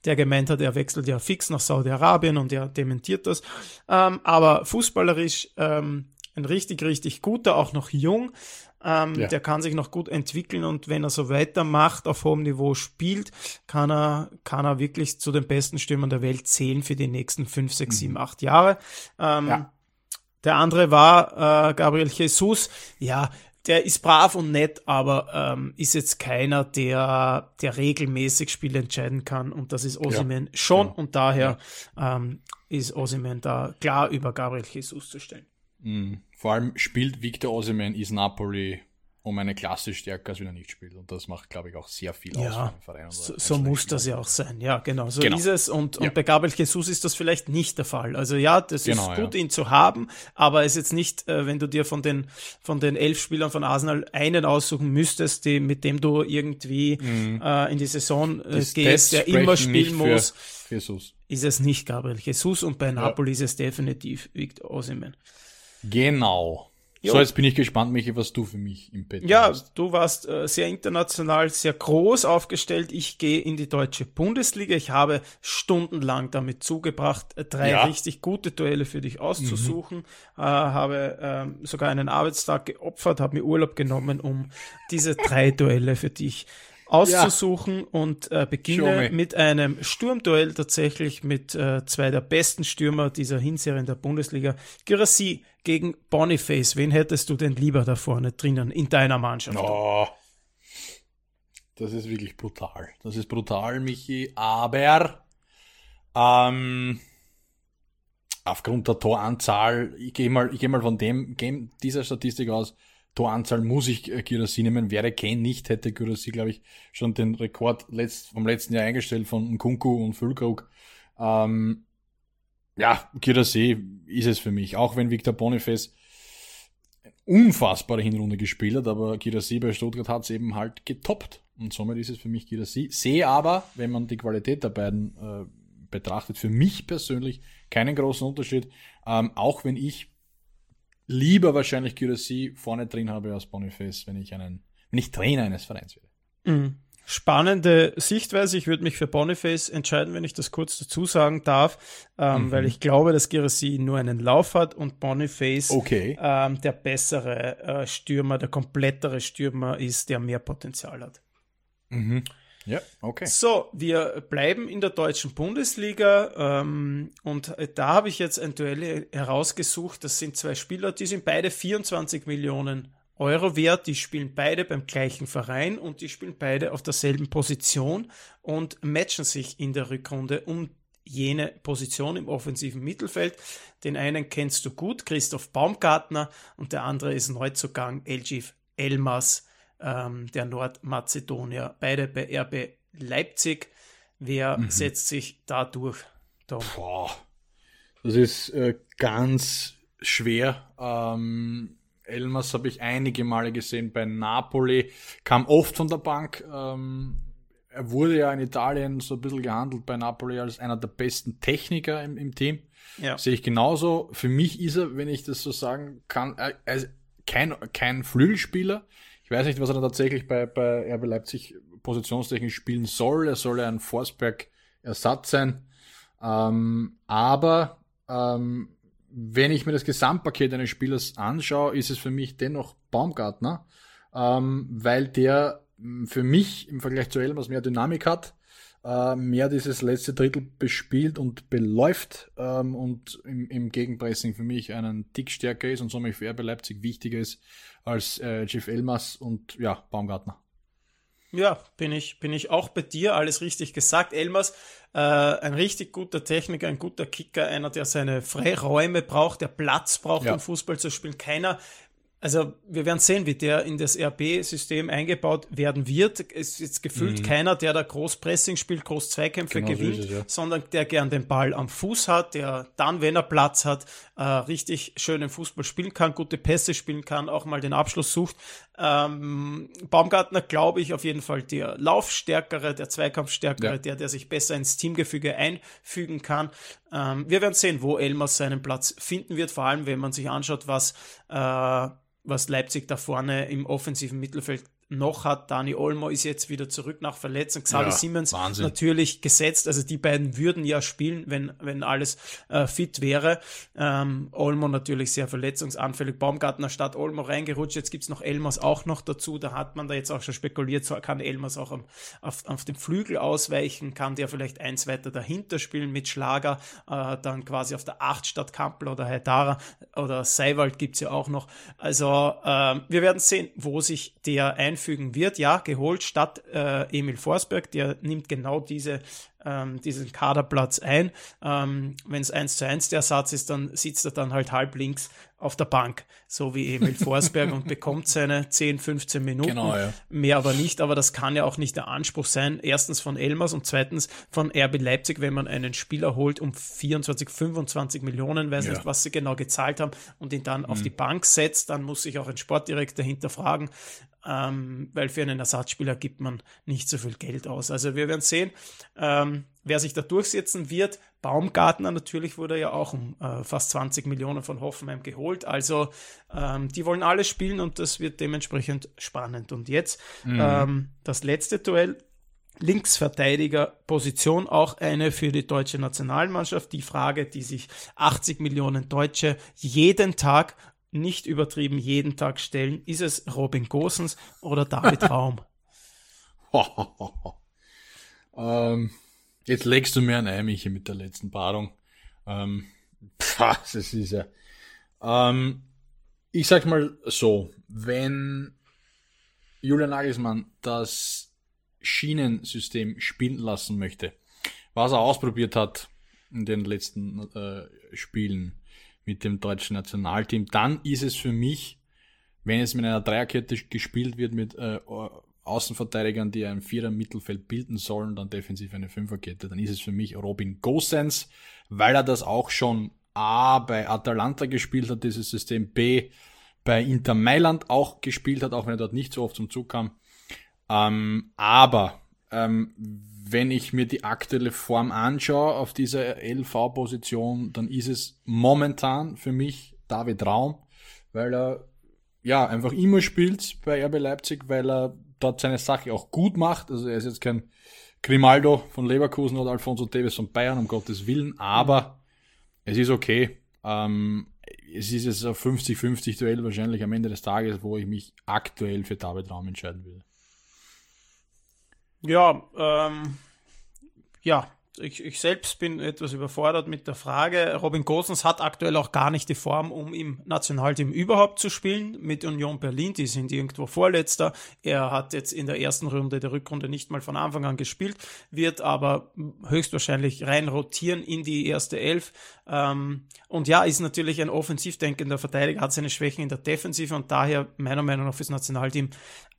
der gemeint hat, er wechselt ja fix nach Saudi-Arabien und er dementiert das. Ähm, aber fußballerisch ähm, ein richtig, richtig guter, auch noch jung. Ähm, ja. Der kann sich noch gut entwickeln und wenn er so weitermacht, auf hohem Niveau spielt, kann er, kann er wirklich zu den besten Stürmern der Welt zählen für die nächsten fünf, sechs, sieben, mhm. acht Jahre. Ähm, ja. Der andere war äh, Gabriel Jesus. Ja, der ist brav und nett, aber ähm, ist jetzt keiner, der, der regelmäßig Spiele entscheiden kann. Und das ist Osimen ja. schon. Ja. Und daher ähm, ist Osimen da klar über Gabriel Jesus zu stellen. Mhm. Vor allem spielt Victor Osimen, ist Napoli um eine Klasse stärker als wenn er nicht spielt. Und das macht, glaube ich, auch sehr viel ja, aus für den Verein. So, so muss das ja auch sein. Ja, genau. So genau. ist es. Und, ja. und bei Gabriel Jesus ist das vielleicht nicht der Fall. Also ja, das genau, ist gut, ja. ihn zu haben, aber es ist jetzt nicht, äh, wenn du dir von den, von den elf Spielern von Arsenal einen aussuchen müsstest, die, mit dem du irgendwie mhm. äh, in die Saison äh, gehst, der immer spielen muss. Jesus. Ist es nicht Gabriel Jesus und bei Napoli ist es definitiv Victor Osimhen. Genau. Jo. So, jetzt bin ich gespannt, Michi, was du für mich im Bett ja, hast. Ja, du warst äh, sehr international, sehr groß aufgestellt. Ich gehe in die deutsche Bundesliga. Ich habe stundenlang damit zugebracht, äh, drei ja. richtig gute Duelle für dich auszusuchen. Mhm. Äh, habe äh, sogar einen Arbeitstag geopfert, habe mir Urlaub genommen, um diese drei Duelle für dich auszusuchen ja. und äh, beginne mit einem Sturmduell tatsächlich mit äh, zwei der besten Stürmer dieser Hinserie in der Bundesliga. Girassi gegen Boniface. Wen hättest du denn lieber da vorne drinnen in deiner Mannschaft? Oh, das ist wirklich brutal. Das ist brutal, Michi. Aber ähm, aufgrund der Toranzahl, ich gehe mal, ich gehe mal von dem, dieser Statistik aus, Toranzahl muss ich äh, Girassi nehmen. Wäre Kane nicht, hätte Girassi, glaube ich, schon den Rekord letzt, vom letzten Jahr eingestellt von Kunku und Füllkrug. Ähm, ja, Girassi ist es für mich. Auch wenn Victor Boniface unfassbare Hinrunde gespielt hat, aber Girassi bei Stuttgart hat es eben halt getoppt. Und somit ist es für mich Girassi. Sehe aber, wenn man die Qualität der beiden äh, betrachtet, für mich persönlich keinen großen Unterschied. Ähm, auch wenn ich lieber wahrscheinlich Girassi vorne drin habe als Boniface, wenn ich einen, wenn ich Trainer eines Vereins wäre. Mhm. Spannende Sichtweise. Ich würde mich für Boniface entscheiden, wenn ich das kurz dazu sagen darf, ähm, mhm. weil ich glaube, dass Girassi nur einen Lauf hat und Boniface okay. ähm, der bessere äh, Stürmer, der komplettere Stürmer ist, der mehr Potenzial hat. Mhm. Ja, okay. So, wir bleiben in der deutschen Bundesliga ähm, und da habe ich jetzt ein Duell herausgesucht. Das sind zwei Spieler, die sind beide 24 Millionen Euro wert. Die spielen beide beim gleichen Verein und die spielen beide auf derselben Position und matchen sich in der Rückrunde um jene Position im offensiven Mittelfeld. Den einen kennst du gut, Christoph Baumgartner, und der andere ist Neuzugang Elgif Elmas ähm, der Nordmazedonier. Beide bei RB Leipzig. Wer mhm. setzt sich da durch? Boah, das ist äh, ganz schwer. Ähm, Elmas habe ich einige Male gesehen bei Napoli, kam oft von der Bank. Ähm, er wurde ja in Italien so ein bisschen gehandelt bei Napoli als einer der besten Techniker im, im Team. Ja. Sehe ich genauso. Für mich ist er, wenn ich das so sagen kann, äh, kein, kein Flügelspieler. Ich weiß nicht, was er dann tatsächlich bei, bei RB Leipzig positionstechnisch spielen soll. Er soll ja ein Forsberg-Ersatz sein. Ähm, aber ähm, wenn ich mir das Gesamtpaket eines Spielers anschaue, ist es für mich dennoch Baumgartner, ähm, weil der hm, für mich im Vergleich zu Elmas mehr Dynamik hat, äh, mehr dieses letzte Drittel bespielt und beläuft ähm, und im, im, Gegenpressing für mich einen Tick stärker ist und somit für RB Leipzig wichtiger ist als äh, Jeff Elmas und ja, Baumgartner. Ja, bin ich, bin ich auch bei dir, alles richtig gesagt. Elmas, äh, ein richtig guter Techniker, ein guter Kicker, einer, der seine Freiräume braucht, der Platz braucht, ja. um Fußball zu spielen. Keiner, also wir werden sehen, wie der in das RB-System eingebaut werden wird. Es ist jetzt gefühlt mhm. keiner, der da Großpressing spielt, Großzweikämpfe genau gewinnt, so es, ja. sondern der gern den Ball am Fuß hat, der dann, wenn er Platz hat, äh, richtig schönen Fußball spielen kann, gute Pässe spielen kann, auch mal den Abschluss sucht. Ähm, Baumgartner, glaube ich, auf jeden Fall der Laufstärkere, der Zweikampfstärkere, ja. der, der sich besser ins Teamgefüge einfügen kann. Ähm, wir werden sehen, wo Elmas seinen Platz finden wird, vor allem wenn man sich anschaut, was äh, was Leipzig da vorne im offensiven Mittelfeld noch hat. Dani Olmo ist jetzt wieder zurück nach Verletzung. Xavi ja, Simmons Wahnsinn. natürlich gesetzt. Also die beiden würden ja spielen, wenn, wenn alles äh, fit wäre. Ähm, Olmo natürlich sehr verletzungsanfällig. Baumgartner statt Olmo reingerutscht. Jetzt gibt's noch Elmas auch noch dazu. Da hat man da jetzt auch schon spekuliert, so kann Elmas auch am, auf, auf dem Flügel ausweichen, kann der vielleicht eins weiter dahinter spielen mit Schlager, äh, dann quasi auf der 8 statt Kampel oder Haidara oder Seiwald gibt's ja auch noch. Also äh, wir werden sehen, wo sich der einfügt einfügen wird. Ja, geholt statt äh, Emil Forsberg, der nimmt genau diese ähm, diesen Kaderplatz ein. Ähm, Wenn es 1 zu 1 der Ersatz ist, dann sitzt er dann halt halb links auf der Bank, so wie Emil Forsberg und bekommt seine 10, 15 Minuten. Genau, ja. Mehr aber nicht, aber das kann ja auch nicht der Anspruch sein. Erstens von Elmers und zweitens von RB Leipzig, wenn man einen Spieler holt um 24, 25 Millionen, weiß ja. nicht, was sie genau gezahlt haben und ihn dann mhm. auf die Bank setzt, dann muss sich auch ein Sportdirektor hinterfragen, ähm, weil für einen Ersatzspieler gibt man nicht so viel Geld aus. Also wir werden sehen. Ähm, wer sich da durchsetzen wird. Baumgartner natürlich wurde ja auch um äh, fast 20 Millionen von Hoffenheim geholt. Also ähm, die wollen alles spielen und das wird dementsprechend spannend. Und jetzt mhm. ähm, das letzte Duell. Linksverteidiger-Position auch eine für die deutsche Nationalmannschaft. Die Frage, die sich 80 Millionen Deutsche jeden Tag, nicht übertrieben jeden Tag stellen, ist es Robin Gosens oder David [laughs] Raum? [laughs] ähm, Jetzt legst du mir ein Ei, Michi, mit der letzten Paarung. Ähm, pff, das ist ja. Ähm, ich sag mal so, wenn Julian Nagelsmann das Schienensystem spielen lassen möchte, was er ausprobiert hat in den letzten äh, Spielen mit dem deutschen Nationalteam, dann ist es für mich, wenn es mit einer Dreierkette gespielt wird, mit äh, Außenverteidigern, die ein Vierer Mittelfeld bilden sollen, dann defensiv eine Fünferkette, dann ist es für mich Robin Gosens, weil er das auch schon A bei Atalanta gespielt hat, dieses System, B bei Inter Mailand auch gespielt hat, auch wenn er dort nicht so oft zum Zug kam. Ähm, aber ähm, wenn ich mir die aktuelle Form anschaue auf dieser LV-Position, dann ist es momentan für mich David Raum, weil er ja einfach immer spielt bei RB Leipzig, weil er dort seine Sache auch gut macht. Also er ist jetzt kein Grimaldo von Leverkusen oder Alfonso Davis von Bayern, um Gottes Willen, aber es ist okay. Ähm, es ist jetzt ein 50-50 Duell wahrscheinlich am Ende des Tages, wo ich mich aktuell für David Raum entscheiden will. Ja, ähm, ja, ich, ich selbst bin etwas überfordert mit der Frage. Robin Gosens hat aktuell auch gar nicht die Form, um im Nationalteam überhaupt zu spielen. Mit Union Berlin, die sind irgendwo Vorletzter. Er hat jetzt in der ersten Runde der Rückrunde nicht mal von Anfang an gespielt, wird aber höchstwahrscheinlich rein rotieren in die erste Elf. Ähm, und ja, ist natürlich ein offensiv denkender Verteidiger, hat seine Schwächen in der Defensive und daher meiner Meinung nach fürs Nationalteam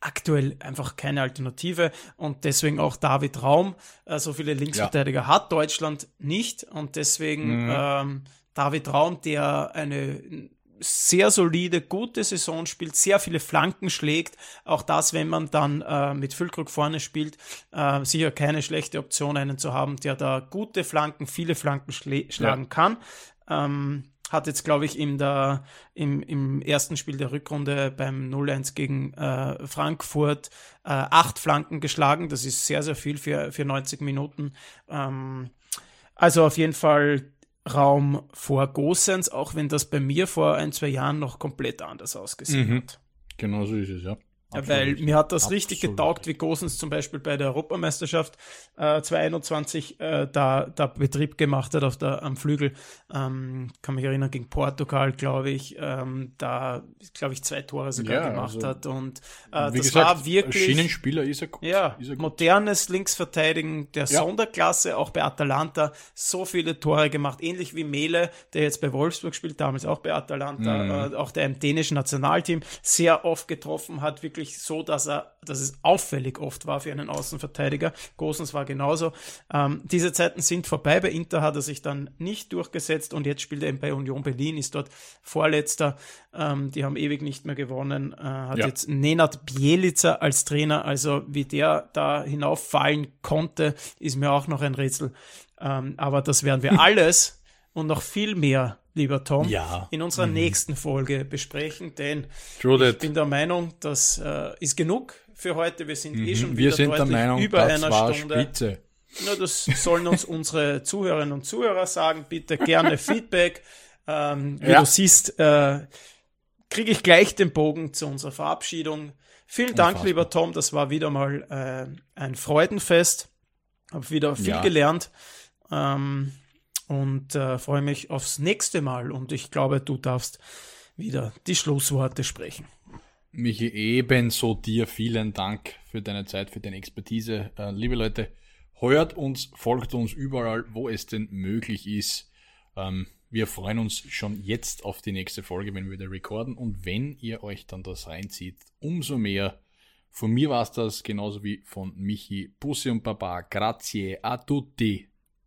aktuell einfach keine Alternative und deswegen auch David Raum. Äh, so viele Linksverteidiger ja. hat Deutschland nicht und deswegen mhm. ähm, David Raum, der eine sehr solide, gute Saison spielt, sehr viele Flanken schlägt. Auch das, wenn man dann äh, mit Füllkrug vorne spielt, äh, sicher keine schlechte Option, einen zu haben, der da gute Flanken, viele Flanken schlagen ja. kann. Ähm, hat jetzt, glaube ich, in der, im, im ersten Spiel der Rückrunde beim 0-1 gegen äh, Frankfurt äh, acht Flanken geschlagen. Das ist sehr, sehr viel für, für 90 Minuten. Ähm, also auf jeden Fall Raum vor Gosens, auch wenn das bei mir vor ein, zwei Jahren noch komplett anders ausgesehen mhm. hat. Genau so ist es, ja. Absolut. Weil mir hat das Absolut. richtig getaugt, wie Gosens zum Beispiel bei der Europameisterschaft äh, 2021 äh, da, da Betrieb gemacht hat auf der, am Flügel. Ähm, kann mich erinnern, gegen Portugal, glaube ich, ähm, da, glaube ich, zwei Tore sogar ja, gemacht also, hat. Und äh, das gesagt, war wirklich. Schienenspieler ist er, ja, ist er modernes Linksverteidigen der ja. Sonderklasse, auch bei Atalanta, so viele Tore gemacht, ähnlich wie Mele, der jetzt bei Wolfsburg spielt, damals auch bei Atalanta, mhm. äh, auch der im dänischen Nationalteam sehr oft getroffen hat, wirklich wirklich so, dass er, dass es auffällig oft war für einen Außenverteidiger. Gosens war genauso. Ähm, diese Zeiten sind vorbei. Bei Inter hat er sich dann nicht durchgesetzt und jetzt spielt er eben bei Union Berlin, ist dort Vorletzter. Ähm, die haben ewig nicht mehr gewonnen. Äh, hat ja. jetzt Nenad Bielica als Trainer. Also wie der da hinauffallen konnte, ist mir auch noch ein Rätsel. Ähm, aber das werden wir [laughs] alles und noch viel mehr lieber Tom, ja. in unserer mhm. nächsten Folge besprechen, denn True ich bin der Meinung, das äh, ist genug für heute. Wir sind eh mhm. eh schon wieder der Meinung, über einer Stunde. Spitze. Na, das sollen uns unsere Zuhörerinnen und Zuhörer sagen. Bitte gerne Feedback. Ähm, wie ja. du siehst, äh, kriege ich gleich den Bogen zu unserer Verabschiedung. Vielen Dank, Unfassbar. lieber Tom. Das war wieder mal äh, ein Freudenfest. Habe wieder viel ja. gelernt ähm, und äh, freue mich aufs nächste Mal. Und ich glaube, du darfst wieder die Schlussworte sprechen. Michi, ebenso dir vielen Dank für deine Zeit, für deine Expertise. Äh, liebe Leute, heuert uns, folgt uns überall, wo es denn möglich ist. Ähm, wir freuen uns schon jetzt auf die nächste Folge, wenn wir wieder recorden. Und wenn ihr euch dann das reinzieht, umso mehr. Von mir war es das, genauso wie von Michi. Pussy und Baba. Grazie a tutti.